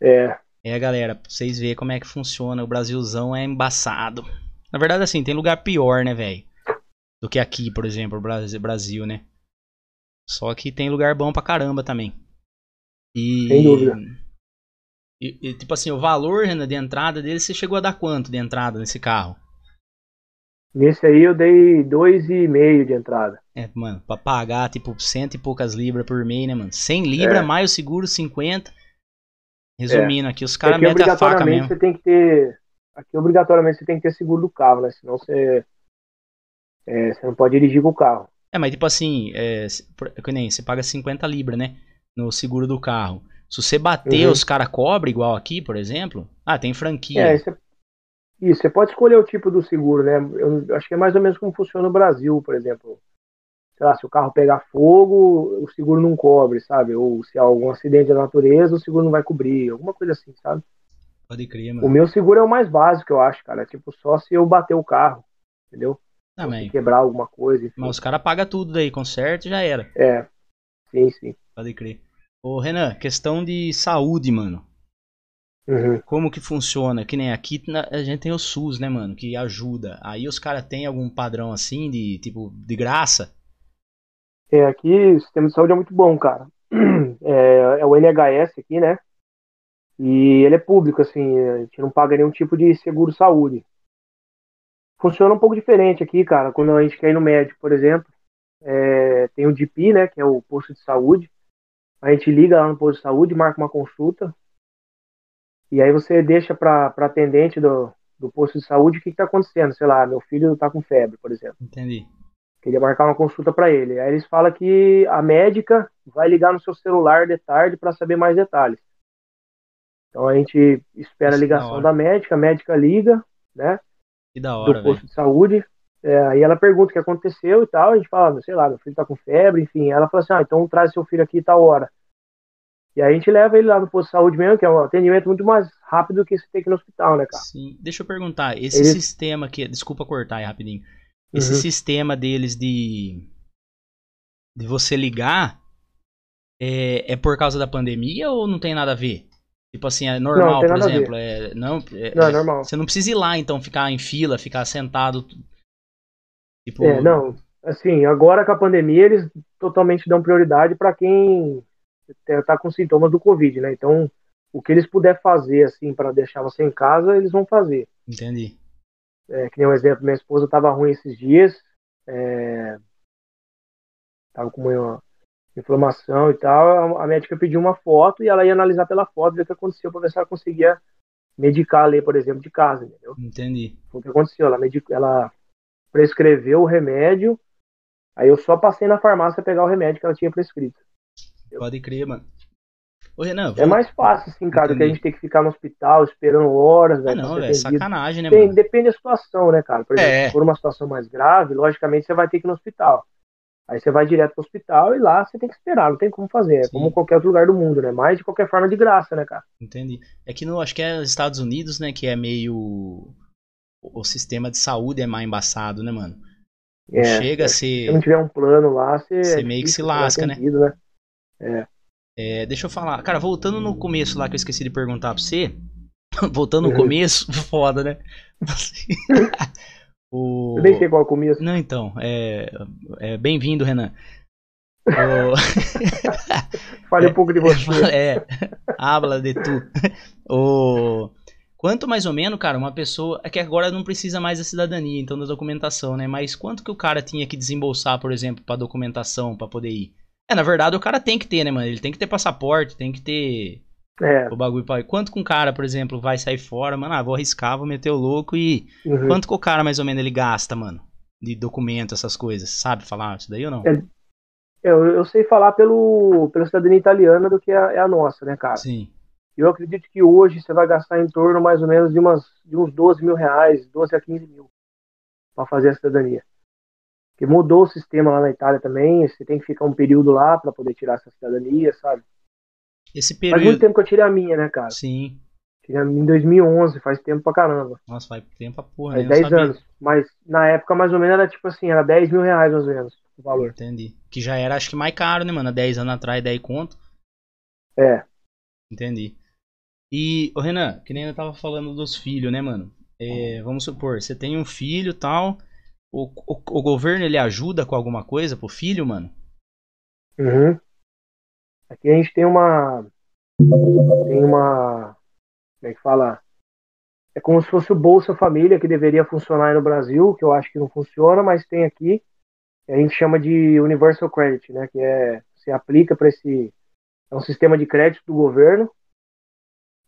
É. É, galera, pra vocês verem como é que funciona. O Brasilzão é embaçado. Na verdade, assim, tem lugar pior, né, velho? Do que aqui, por exemplo, Brasil, né? Só que tem lugar bom pra caramba também. E. Sem dúvida. E, e, tipo assim, o valor, Renan, de entrada dele, você chegou a dar quanto de entrada nesse carro? Nesse aí eu dei dois e meio de entrada. É, mano, pra pagar, tipo, cento e poucas libras por mês, né, mano? 100 libras, é. mais o seguro, 50. Resumindo é. aqui, os caras metem a faca mesmo. Você tem que ter... Aqui, obrigatoriamente, você tem que ter seguro do carro, né? Senão você... É, você não pode dirigir com o carro. É, mas tipo assim, é, que nem, você paga 50 libras, né? No seguro do carro. Se você bater, uhum. os caras cobram igual aqui, por exemplo. Ah, tem franquia. É, você, isso, você pode escolher o tipo do seguro, né? Eu acho que é mais ou menos como funciona no Brasil, por exemplo. Sei lá, se o carro pegar fogo, o seguro não cobre, sabe? Ou se há algum acidente da natureza, o seguro não vai cobrir. Alguma coisa assim, sabe? Pode crer, mano. O meu seguro é o mais básico, eu acho, cara. Tipo, só se eu bater o carro, entendeu? Se quebrar alguma coisa. Enfim. Mas os caras pagam tudo daí, conserto e já era. É. Sim, sim. Pode crer. Ô, Renan, questão de saúde, mano. Uhum. Como que funciona? Que nem aqui a gente tem o SUS, né, mano? Que ajuda. Aí os caras têm algum padrão assim de tipo de graça? É, aqui o sistema de saúde é muito bom, cara. É, é o NHS aqui, né? E ele é público, assim, a gente não paga nenhum tipo de seguro saúde. Funciona um pouco diferente aqui, cara. Quando a gente quer ir no médico, por exemplo, é, tem o DP, né, que é o posto de saúde. A gente liga lá no posto de saúde, marca uma consulta, e aí você deixa para atendente do, do posto de saúde o que está acontecendo. Sei lá, meu filho está com febre, por exemplo. Entendi. Queria marcar uma consulta para ele. Aí eles falam que a médica vai ligar no seu celular de tarde para saber mais detalhes. Então a gente espera a ligação da, da, médica, a médica liga, né? Que da hora, do posto véio. de saúde. É, aí ela pergunta o que aconteceu e tal. A gente fala, sei lá, meu filho tá com febre, enfim. Ela fala assim: ah, então traz seu filho aqui tal hora. E aí a gente leva ele lá no posto de saúde mesmo, que é um atendimento muito mais rápido do que você tem que ir no hospital, né, cara? Sim. Deixa eu perguntar, esse Eles... sistema que. Desculpa cortar aí rapidinho. Esse uhum. sistema deles de. de você ligar é, é por causa da pandemia ou não tem nada a ver? Tipo assim, é normal, não, por exemplo. É, não, é, não, é normal. Você não precisa ir lá, então, ficar em fila, ficar sentado. Tipo... É, não. assim, agora com a pandemia, eles totalmente dão prioridade para quem está com sintomas do Covid, né? Então, o que eles puder fazer, assim, para deixar você em casa, eles vão fazer. Entendi. É, que nem um exemplo, minha esposa estava ruim esses dias, é, tava com uma inflamação e tal, a médica pediu uma foto e ela ia analisar pela foto, ver o que aconteceu, para ver se ela conseguia medicar ali, por exemplo, de casa, entendeu? Entendi. Foi o que aconteceu, ela, medic... ela prescreveu o remédio, aí eu só passei na farmácia pegar o remédio que ela tinha prescrito. Pode crer, mano. Ô, Renan, É mais fácil, assim, cara, do que a gente ter que ficar no hospital esperando horas, Ah, não, é sacanagem, né, mano? depende da situação, né, cara? Por exemplo, É. se for uma situação mais grave, logicamente você vai ter que ir no hospital. Aí você vai direto pro hospital e lá você tem que esperar, não tem como fazer. É Sim. como qualquer outro lugar do mundo, né? Mas de qualquer forma de graça, né, cara? Entendi. É que no, acho que é nos Estados Unidos, né, que é meio. O sistema de saúde é mais embaçado, né, mano? É, Chega a Se ser. não tiver um plano lá, você. Você é meio que se lasca, né? né? É, deixa eu falar. Cara, voltando no começo lá que eu esqueci de perguntar pra você. voltando no Uhum. começo, foda, né? o... Eu nem sei qual é o começo. Não, então, é, é bem-vindo, Renan. O- Fale um pouco de você. é, habla de tu. O... Quanto mais ou menos, cara, uma pessoa. É que agora não precisa mais da cidadania, então da documentação, né? Mas quanto que o cara tinha que desembolsar, por exemplo, pra documentação, pra poder ir? É, na verdade, o cara tem que ter, né, mano? Ele tem que ter passaporte, tem que ter É. o bagulho pra. Quanto que um cara, por exemplo, vai sair fora, mano? Ah, vou arriscar, vou meter o louco e. uhum. Quanto que o cara, mais ou menos, ele gasta, mano? De documento, essas coisas. Sabe falar isso daí ou não? É. Eu, eu sei falar pelo, pela cidadania italiana do que é, é a nossa, né, cara? Sim. Eu acredito que hoje você vai gastar em torno mais ou menos de, umas, de uns 12 mil reais, 12 a 15 mil, para fazer a cidadania. Porque mudou o sistema lá na Itália também, você tem que ficar um período lá para poder tirar essa cidadania, sabe? Esse Faz muito período. tempo que eu tirei a minha, né, cara? Sim. Tirei a minha em 2011, faz tempo pra caramba. Nossa, vai tempo a porra, Faz né? Eu 10 sabia. anos. Mas na época, mais ou menos, era tipo assim, era 10 mil reais mais ou menos o valor. Entendi. Que já era, acho que mais caro, né, mano? Há 10 anos atrás, 10 conto. É. Entendi. E, ô Renan, que nem eu tava falando dos filhos, né, mano? É, vamos supor, você tem um filho e tal. O, o, o governo ele ajuda com alguma coisa pro filho, mano? Uhum. Aqui a gente tem uma. Tem uma. Como é que fala? É como se fosse o Bolsa Família, que deveria funcionar no Brasil, que eu acho que não funciona, mas tem aqui. A gente chama de Universal Credit, né? Que é. Você aplica para esse. É um sistema de crédito do governo.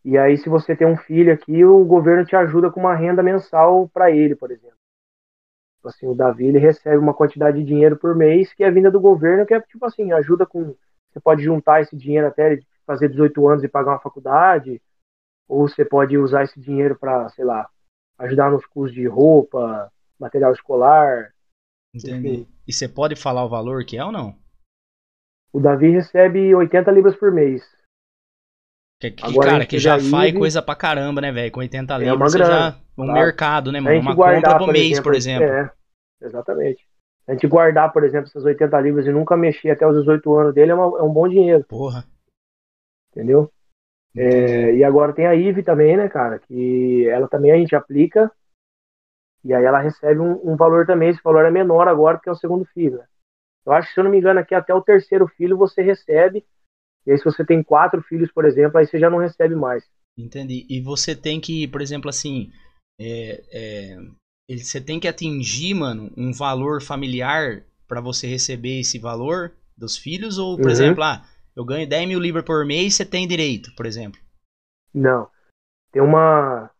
E aí, se você tem um filho aqui, o governo te ajuda com uma renda mensal para ele, por exemplo. Tipo assim, o Davi ele recebe uma quantidade de dinheiro por mês que é vinda do governo, que é tipo assim, ajuda com. Você pode juntar esse dinheiro até fazer 18 anos e pagar uma faculdade, ou você pode usar esse dinheiro para, sei lá, ajudar nos custos de roupa, material escolar. Entendi. E você pode falar o valor que é ou não? O Davi recebe 80 libras por mês. Que, que, Agora cara, que já já faz coisa pra caramba, né, velho? Com 80 É libras, você grana, já. Um claro. mercado, né, mano? Uma guardar, compra por mês, por exemplo. É, exatamente. A gente guardar, por exemplo, essas 80 libras e nunca mexer até os 18 anos dele é, uma- é um bom dinheiro, Porra. entendeu? É, e agora tem a IVE também, né, cara? Que ela também a gente aplica. E aí ela recebe um, um valor também. Esse valor é menor agora porque é o segundo filho. Né? Eu acho que, se eu não me engano, aqui até o terceiro filho você recebe. E aí, se você tem quatro filhos, por exemplo, aí você já não recebe mais. Entendi. E você tem que, por exemplo, assim. é, é, você tem que atingir, mano, um valor familiar pra você receber esse valor dos filhos? Ou, por Uhum. exemplo, ah, eu ganho 10 mil libras por mês, você tem direito, por exemplo. Não. Tem uma,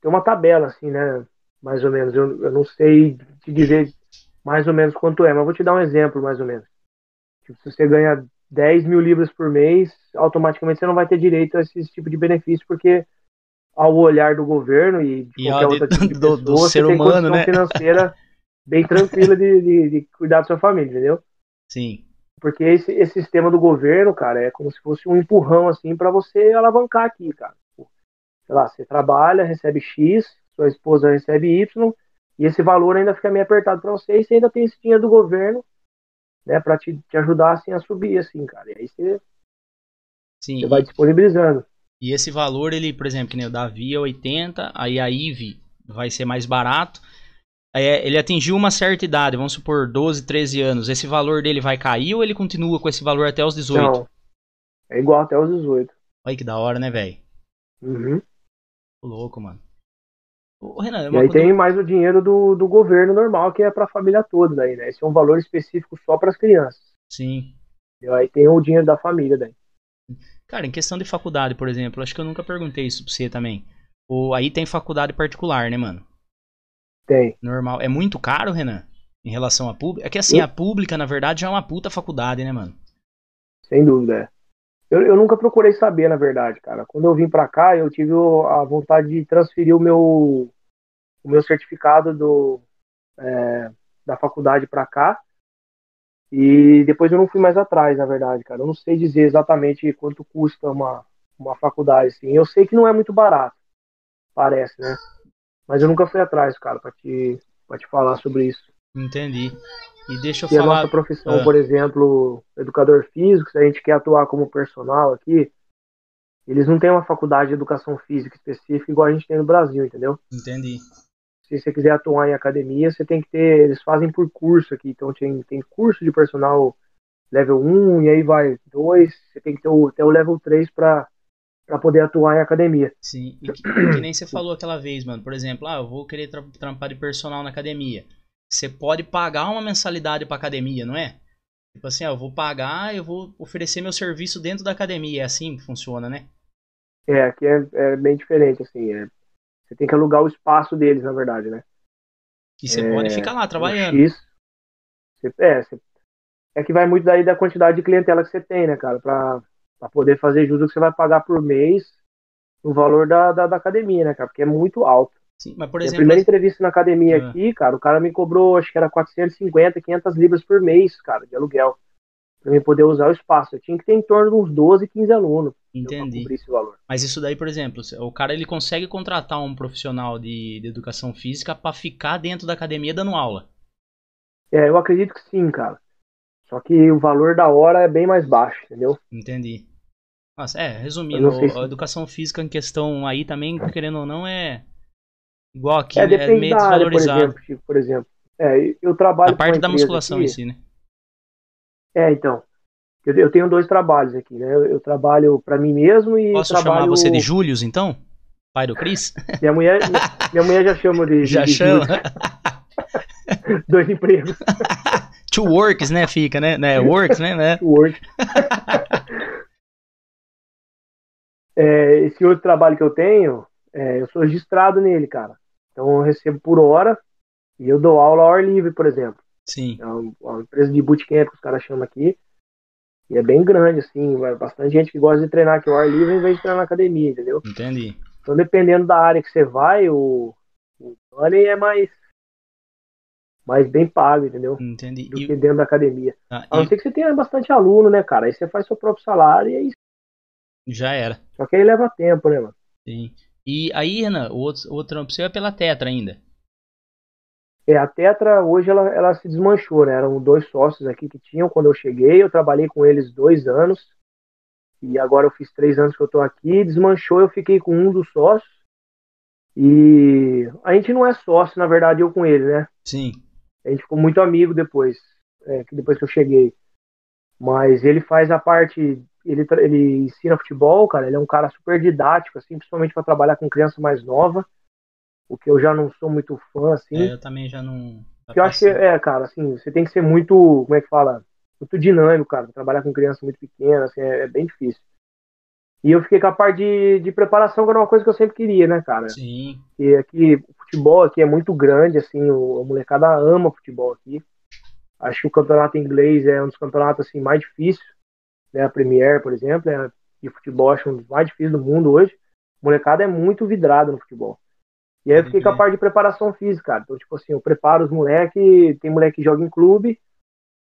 tem uma tabela, assim, né? Mais ou menos. Eu, eu não sei te dizer mais ou menos quanto é, mas vou te dar um exemplo, mais ou menos. Tipo, se você ganha 10 mil libras por mês, automaticamente você não vai ter direito a esse tipo de benefício, porque ao olhar do governo e de E qualquer outro tipo de do- pessoa, do ser tem humano, né? financeira bem tranquila de, de, de cuidar da sua família, entendeu? Sim. Porque esse, esse sistema do governo, cara, é como se fosse um empurrão, assim, para você alavancar aqui, cara. Sei lá, você trabalha, recebe X, sua esposa recebe Y, e esse valor ainda fica meio apertado para você, e você ainda tem esse dinheiro do governo, né, para te, te ajudar, assim, a subir, assim, cara. E aí você, Sim. você vai disponibilizando. E esse valor, ele, por exemplo, que nem o Davi é 80, aí a IVE vai ser mais barato. é, ele atingiu uma certa idade, vamos supor 12, 13 anos, esse valor dele vai cair ou ele continua com esse valor até os 18? Não, é igual até os 18. Olha que da hora, né, velho? Uhum. louco, mano. Ô, Renan, é e aí tem mais o dinheiro do, do governo normal, que é pra família toda daí, né? Esse é um valor específico só para as crianças. Sim. E aí tem o dinheiro da família daí. Cara, em questão de faculdade, por exemplo, acho que eu nunca perguntei isso pra você também. Ou aí tem faculdade particular, né, mano? Tem. Normal. É muito caro, Renan? Em relação à pública? É que assim, a pública, na verdade, já é uma puta faculdade, né, mano? Sem dúvida, é. Eu, eu nunca procurei saber, na verdade, cara. Quando eu vim pra cá, eu tive a vontade de transferir o meu, o meu certificado do, é, da faculdade pra cá. E depois eu não fui mais atrás, na verdade, cara. Eu não sei dizer exatamente quanto custa uma, uma faculdade, assim. Eu sei que não é muito barato, parece, né? Mas eu nunca fui atrás, cara, pra te, pra te falar sobre isso. Entendi. E deixa eu e falar. a nossa profissão, ah. por exemplo, educador físico, se a gente quer atuar como personal aqui, eles não têm uma faculdade de educação física específica igual a gente tem no Brasil, entendeu? Entendi. Se você quiser atuar em academia, você tem que ter. Eles fazem por curso aqui, então tem, tem curso de personal level 1 e aí vai 2, você tem que ter o, ter o level 3 para para poder atuar em academia. Sim, e que, que, nem você falou aquela vez, mano. Por exemplo, ah, eu vou querer tra trampar de personal na academia. Você pode pagar uma mensalidade para academia, não é? Tipo assim, ah, eu vou pagar, eu vou oferecer meu serviço dentro da academia. É assim que funciona, né? É, aqui é, é bem diferente, assim. É, você tem que alugar o espaço deles, na verdade, né? E você é, pode ficar lá trabalhando. X, você, é, você, é que vai muito daí da quantidade de clientela que você tem, né, cara? Pra, para poder fazer jus que você vai pagar por mês no valor da, da, da, academia, né, cara? Porque é muito alto. Sim, mas por exemplo. A primeira entrevista na academia ah. aqui, cara, o cara me cobrou, acho que era 450, 500 libras por mês, cara, de aluguel. Pra mim poder usar o espaço. Eu tinha que ter em torno de uns 12, 15 alunos. Entendi. Mas isso daí, por exemplo, o cara ele consegue contratar um profissional de, de educação física para ficar dentro da academia dando aula. É, eu acredito que sim, cara. Só que o valor da hora é bem mais baixo, entendeu? Entendi. Nossa, é, resumindo, se... a educação física em questão aí também, querendo ou não, é igual aqui, é, né? é meio desvalorizado. Por exemplo, por exemplo. É, eu trabalho A parte da musculação aqui, em si, né? É, então. Eu, eu tenho dois trabalhos aqui, né? Eu, eu trabalho para mim mesmo e Posso trabalho... chamar você de Július, então? Pai do Cris? Minha mulher, minha mulher já chama de Já de chama? dois empregos. Two works, né? Fica, né? né? Works, né? né? Work. é, esse outro trabalho que eu tenho, é, eu sou registrado nele, cara. Então eu recebo por hora e eu dou aula ao ar livre, por exemplo. Sim. É uma, uma empresa de bootcamp que os caras chamam aqui. E é bem grande, assim, vai bastante gente que gosta de treinar aqui ao ar livre em vez de treinar na academia, entendeu? Entendi. Então, dependendo da área que você vai, o, o money é mais mais bem pago, entendeu? Entendi. Do e... que dentro da academia. Ah, a não e... ser que você tenha bastante aluno, né, cara? Aí você faz seu próprio salário e aí. Já era. Só que aí leva tempo, né, mano? Sim. E aí, Renan, o outro, o outro trampo seu é pela Tetra ainda. É, a Tetra hoje ela, ela se desmanchou, né? Eram dois sócios aqui que tinham quando eu cheguei. Eu trabalhei com eles dois anos. E agora eu fiz três anos que eu tô aqui. Desmanchou, eu fiquei com um dos sócios. E a gente não é sócio, na verdade, eu com ele, né? Sim. A gente ficou muito amigo depois, é, depois que eu cheguei. Mas ele faz a parte, ele, ele ensina futebol, cara. Ele é um cara super didático, assim, principalmente para trabalhar com criança mais nova. O que eu já não sou muito fã, assim. É, eu também já não. Que eu acho que, é, cara, assim, você tem que ser muito, como é que fala? Muito dinâmico, cara. Trabalhar com criança muito pequena, assim, é, é bem difícil. E eu fiquei com a parte de, de preparação, que era uma coisa que eu sempre queria, né, cara? Sim. E aqui, o futebol aqui é muito grande, assim, o, a molecada ama futebol aqui. Acho que o campeonato inglês é um dos campeonatos, assim, mais difíceis, né? A Premier, por exemplo, é, de futebol, acho um dos mais difíceis do mundo hoje. A molecada é muito vidrada no futebol. E aí eu fiquei com a parte de preparação física, cara. Então, tipo assim, eu preparo os moleques, tem moleque que joga em clube,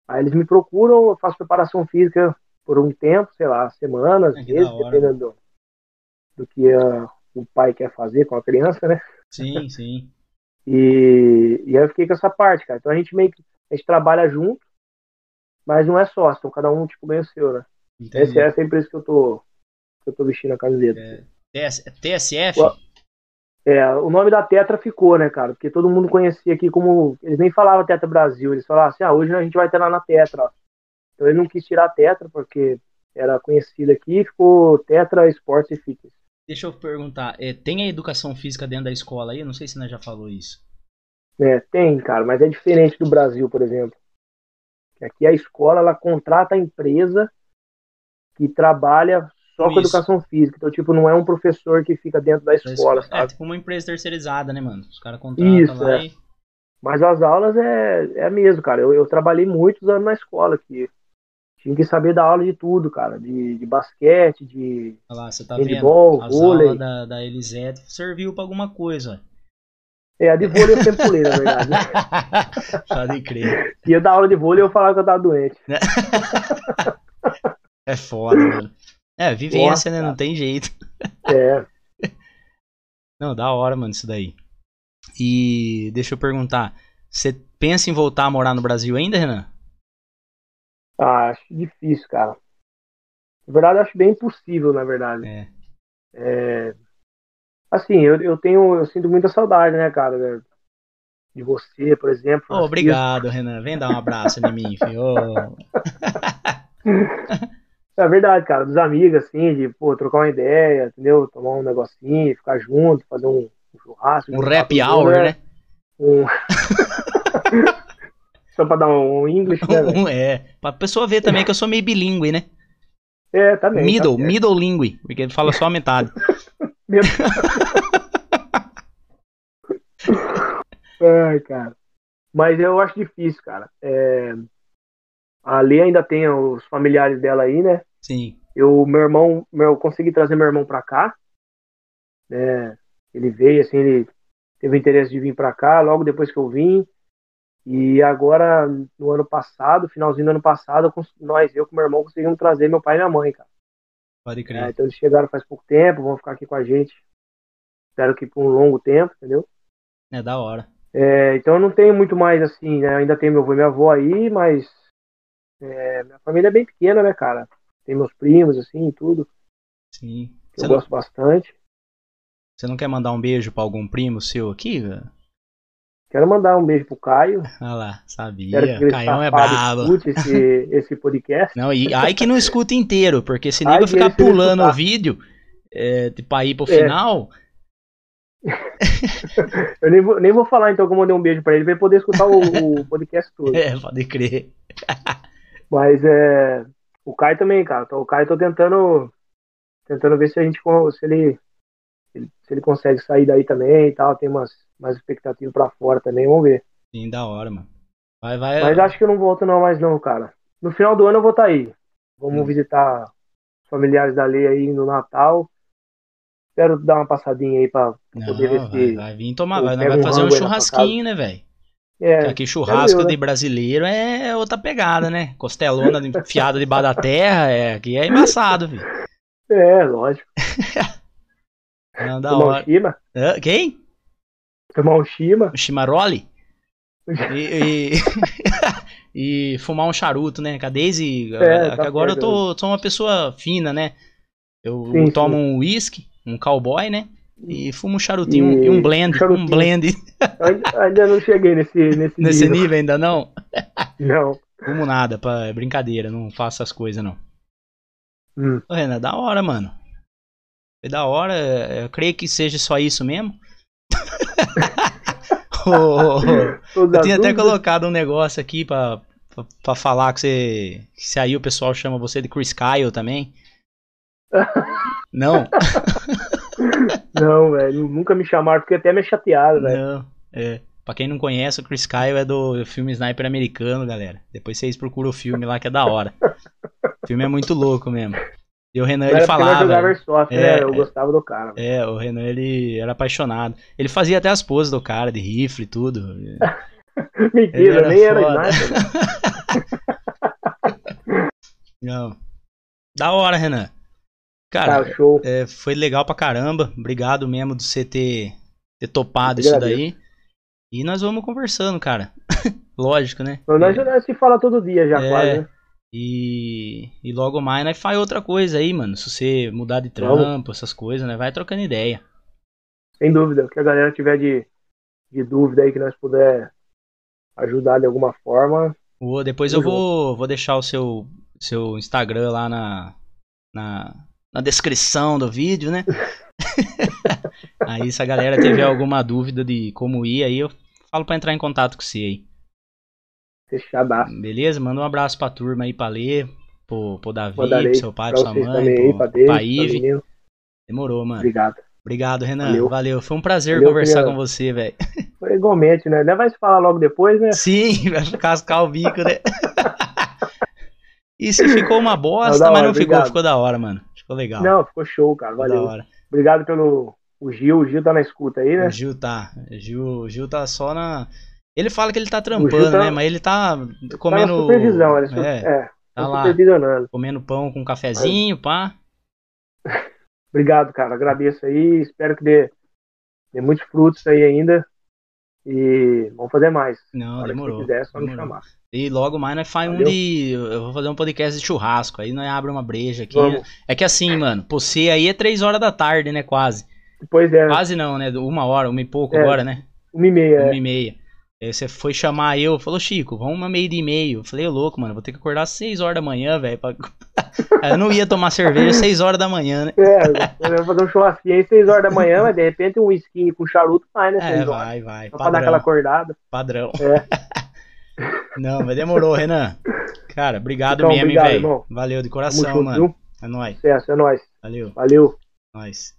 aí eles me procuram, eu faço preparação física por um tempo, sei lá, semanas, é meses, dependendo do, do que uh, o pai quer fazer com a criança, né? Sim, sim. e, e aí eu fiquei com essa parte, cara. Então a gente meio que a gente trabalha junto, mas não é sócio, então cada um tipo ganha o seu, né? Entendi. Essa é a empresa que eu tô que eu tô vestindo a camiseta. É, TS, TSF? É, o nome da Tetra ficou, né, cara? Porque todo mundo conhecia aqui como. Eles nem falavam Tetra Brasil, eles falavam assim: ah, hoje a gente vai ter lá na Tetra. Então ele não quis tirar a Tetra, porque era conhecida aqui, ficou Tetra Sports e Fitness. Deixa eu perguntar, é, tem a educação física dentro da escola aí? Não sei se nós já falou isso. É, tem, cara, mas é diferente do Brasil, por exemplo. Aqui a escola ela contrata a empresa que trabalha só com, educação física. Então, tipo, não é um professor que fica dentro da escola, é, sabe? É tipo uma empresa terceirizada, né, mano? Os caras contratam Isso, lá é. e... Mas as aulas é, é mesmo, cara. Eu, eu trabalhei muitos anos na escola aqui. Tinha que saber dar aula de tudo, cara. De, de basquete, de Olha lá, você tá handball, vendo? As vôlei. aulas da, da Elisete serviu pra alguma coisa. É, a de vôlei eu sempre pulei, na verdade. Pode crer. Eu dar aula de vôlei eu falava que eu tava doente. é foda, mano. É, vivência, Nossa, né? Não tem jeito. É. Não, da hora, mano, isso daí. E deixa eu perguntar, você pensa em voltar a morar no Brasil ainda, Renan? Ah, acho difícil, cara. Na verdade, acho bem impossível, na verdade. É. é... Assim, eu, eu tenho, eu sinto muita saudade, né, cara, né, de você, por exemplo. Oh, obrigado, Renan. Vem dar um abraço em mim, filho. É verdade, cara, dos amigos, assim, de, pô, trocar uma ideia, entendeu? Tomar um negocinho, ficar junto, fazer um, um churrasco. Um rap hour, né? né? Um... Só pra dar um English, né? Um, é, pra pessoa ver também que eu sou meio bilíngue, né? É, também. Middle, tá middle lingue, porque ele fala só a metade. Ai, cara. Mas eu acho difícil, cara. É... A Lê ainda tem os familiares dela aí, né? Sim. Eu, meu irmão, eu consegui trazer meu irmão pra cá. Né? Ele veio, assim, ele teve interesse de vir pra cá logo depois que eu vim. E agora, no ano passado, finalzinho do ano passado, nós, eu com meu irmão, conseguimos trazer meu pai e minha mãe, cara. Pode crer. É, então eles chegaram faz pouco tempo, vão ficar aqui com a gente. Espero que por um longo tempo, entendeu? É da hora. É, então eu não tenho muito mais assim, né? ainda tenho meu avô e minha avó aí, mas é, minha família é bem pequena, né, cara? Tem meus primos, assim, e tudo. Sim. eu não... gosto bastante. Você não quer mandar um beijo para algum primo seu aqui, velho? Quero mandar um beijo pro Caio. Olha lá, sabia. Caio é brabo. Escute esse, esse podcast. Não, e aí que não escuta inteiro, porque se nego ficar pulando o vídeo é, pra ir pro é. final. eu nem vou, nem vou falar então que eu mandei um beijo pra ele, pra ele poder escutar o, o podcast todo. É, pode crer. Mas é. O Caio também, cara. O Caio tô tentando. Tentando ver se a gente. Se ele, se ele consegue sair daí também e tal. Tem umas, mais expectativas pra fora também. Vamos ver. Sim, da hora, mano. Vai, vai. Mas acho que eu não volto não mais não, cara. No final do ano eu vou estar tá aí. Vamos hum. visitar os familiares da lei aí no Natal. Quero dar uma passadinha aí pra, não, poder ver vai, se. Vai vir tomar. Vai, vai fazer um churrasquinho, né, velho? É, Aqui churrasco é de né? brasileiro é outra pegada, né? Costelona enfiada debaixo da terra, é, aqui é embaçado, filho. É, lógico. Não, da Tomar hora. Quem? Tomar um Shima. Um Chimaroli? e, e, e, fumar um charuto, né? Cadê é, tá agora eu tô, sou uma pessoa fina, né? Eu sim, tomo sim. um whisky, um cowboy, né? E fumo um charutinho e, e um blend. Um, um blend. Ainda não cheguei nesse, nesse, nesse nível. nível ainda não? Não. Fumo nada, pra, é brincadeira, não faço essas coisas não. Hum. Ô, Renan, da hora, mano. Foi da hora, eu creio que seja só isso mesmo. oh, eu tinha até colocado um negócio aqui pra, pra, pra falar que você. Que se aí o pessoal chama você de Chris Kyle também. Não? Não, velho, nunca me chamaram, porque até me chateado, velho. Não, é. Pra quem não conhece, o Chris Kyle é do filme Sniper americano, galera. Depois vocês procuram o filme lá que é da hora. o filme é muito louco mesmo. E o Renan, ele falava. Airsoft, é, né? Eu é, gostava do cara. É, o Renan, ele era apaixonado. Ele fazia até as poses do cara, de rifle e tudo. Mentira, era nem foda. era sniper. Não. Da hora, Renan. Cara, tá, é, foi legal pra caramba. Obrigado mesmo de você ter, ter topado isso daí. E nós vamos conversando, cara. Lógico, né? Nós já se fala todo dia já, é, quase, né? E, e logo mais nós faz outra coisa aí, mano. Se você mudar de trampo, vamos. essas coisas, né? Vai trocando ideia. Sem dúvida. O que a galera tiver de, de dúvida aí que nós puder ajudar de alguma forma. Depois eu vou, vou deixar o seu, seu Instagram lá na, na, na descrição do vídeo, né? aí se a galera tiver alguma dúvida de como ir, aí eu falo pra entrar em contato com você aí. Fechadaço. Beleza? Manda um abraço pra turma aí, pra Lê, pro, pro Davi, Mandarei pro seu pai, pra sua mãe, aí, pro, pra pro Deus, pra Ive. Demorou, mano. Obrigado. Obrigado, Renan. Valeu. Valeu. Foi um prazer Valeu, conversar com você, velho. Foi igualmente, né? Ainda vai se falar logo depois, né? Sim, vai cascar o bico, né? e se ficou uma bosta, Não, mas hora, não ficou, obrigado. ficou da hora, mano. Ficou legal. Não, ficou show, cara. Valeu. Obrigado pelo o Gil. O Gil tá na escuta aí, né? O Gil tá. O Gil, o Gil tá só na. Ele fala que ele tá trampando, tá- né? Mas ele tá Tá na comendo. supervisão, ele é, é, tá tá lá comendo pão com cafezinho, pá. Obrigado, cara. Agradeço aí. Espero que dê, dê muitos frutos aí ainda. E vamos fazer mais. Não, demorou. você quiser, é só me demorou. chamar. E logo mais nós faz um de. Eu vou fazer um podcast de churrasco. Aí nós abre uma breja aqui. É que assim, mano, você aí é três horas da tarde, né? Quase. Pois é, Quase não, né? Uma hora, uma e pouco É. agora, né? uma e meia. Uma é. e meia. Aí você foi chamar eu, falou, Chico, vamos uma meia e meio. Eu falei, louco, mano, vou ter que acordar às 6 horas da manhã, velho. Pra... Eu não ia tomar cerveja às 6 horas da manhã, né? É, eu vou fazer um churrasquinho aí 6 horas da manhã, mas de repente um whisky com charuto vai, né? É, 6 horas. vai, vai. Só pra dar aquela Padrão, acordada. padrão. É. Não, mas demorou, Renan. Cara, obrigado Então, mesmo, velho. Valeu de coração, mano. É nóis. Sucesso, é nóis. Valeu, Valeu. nóis.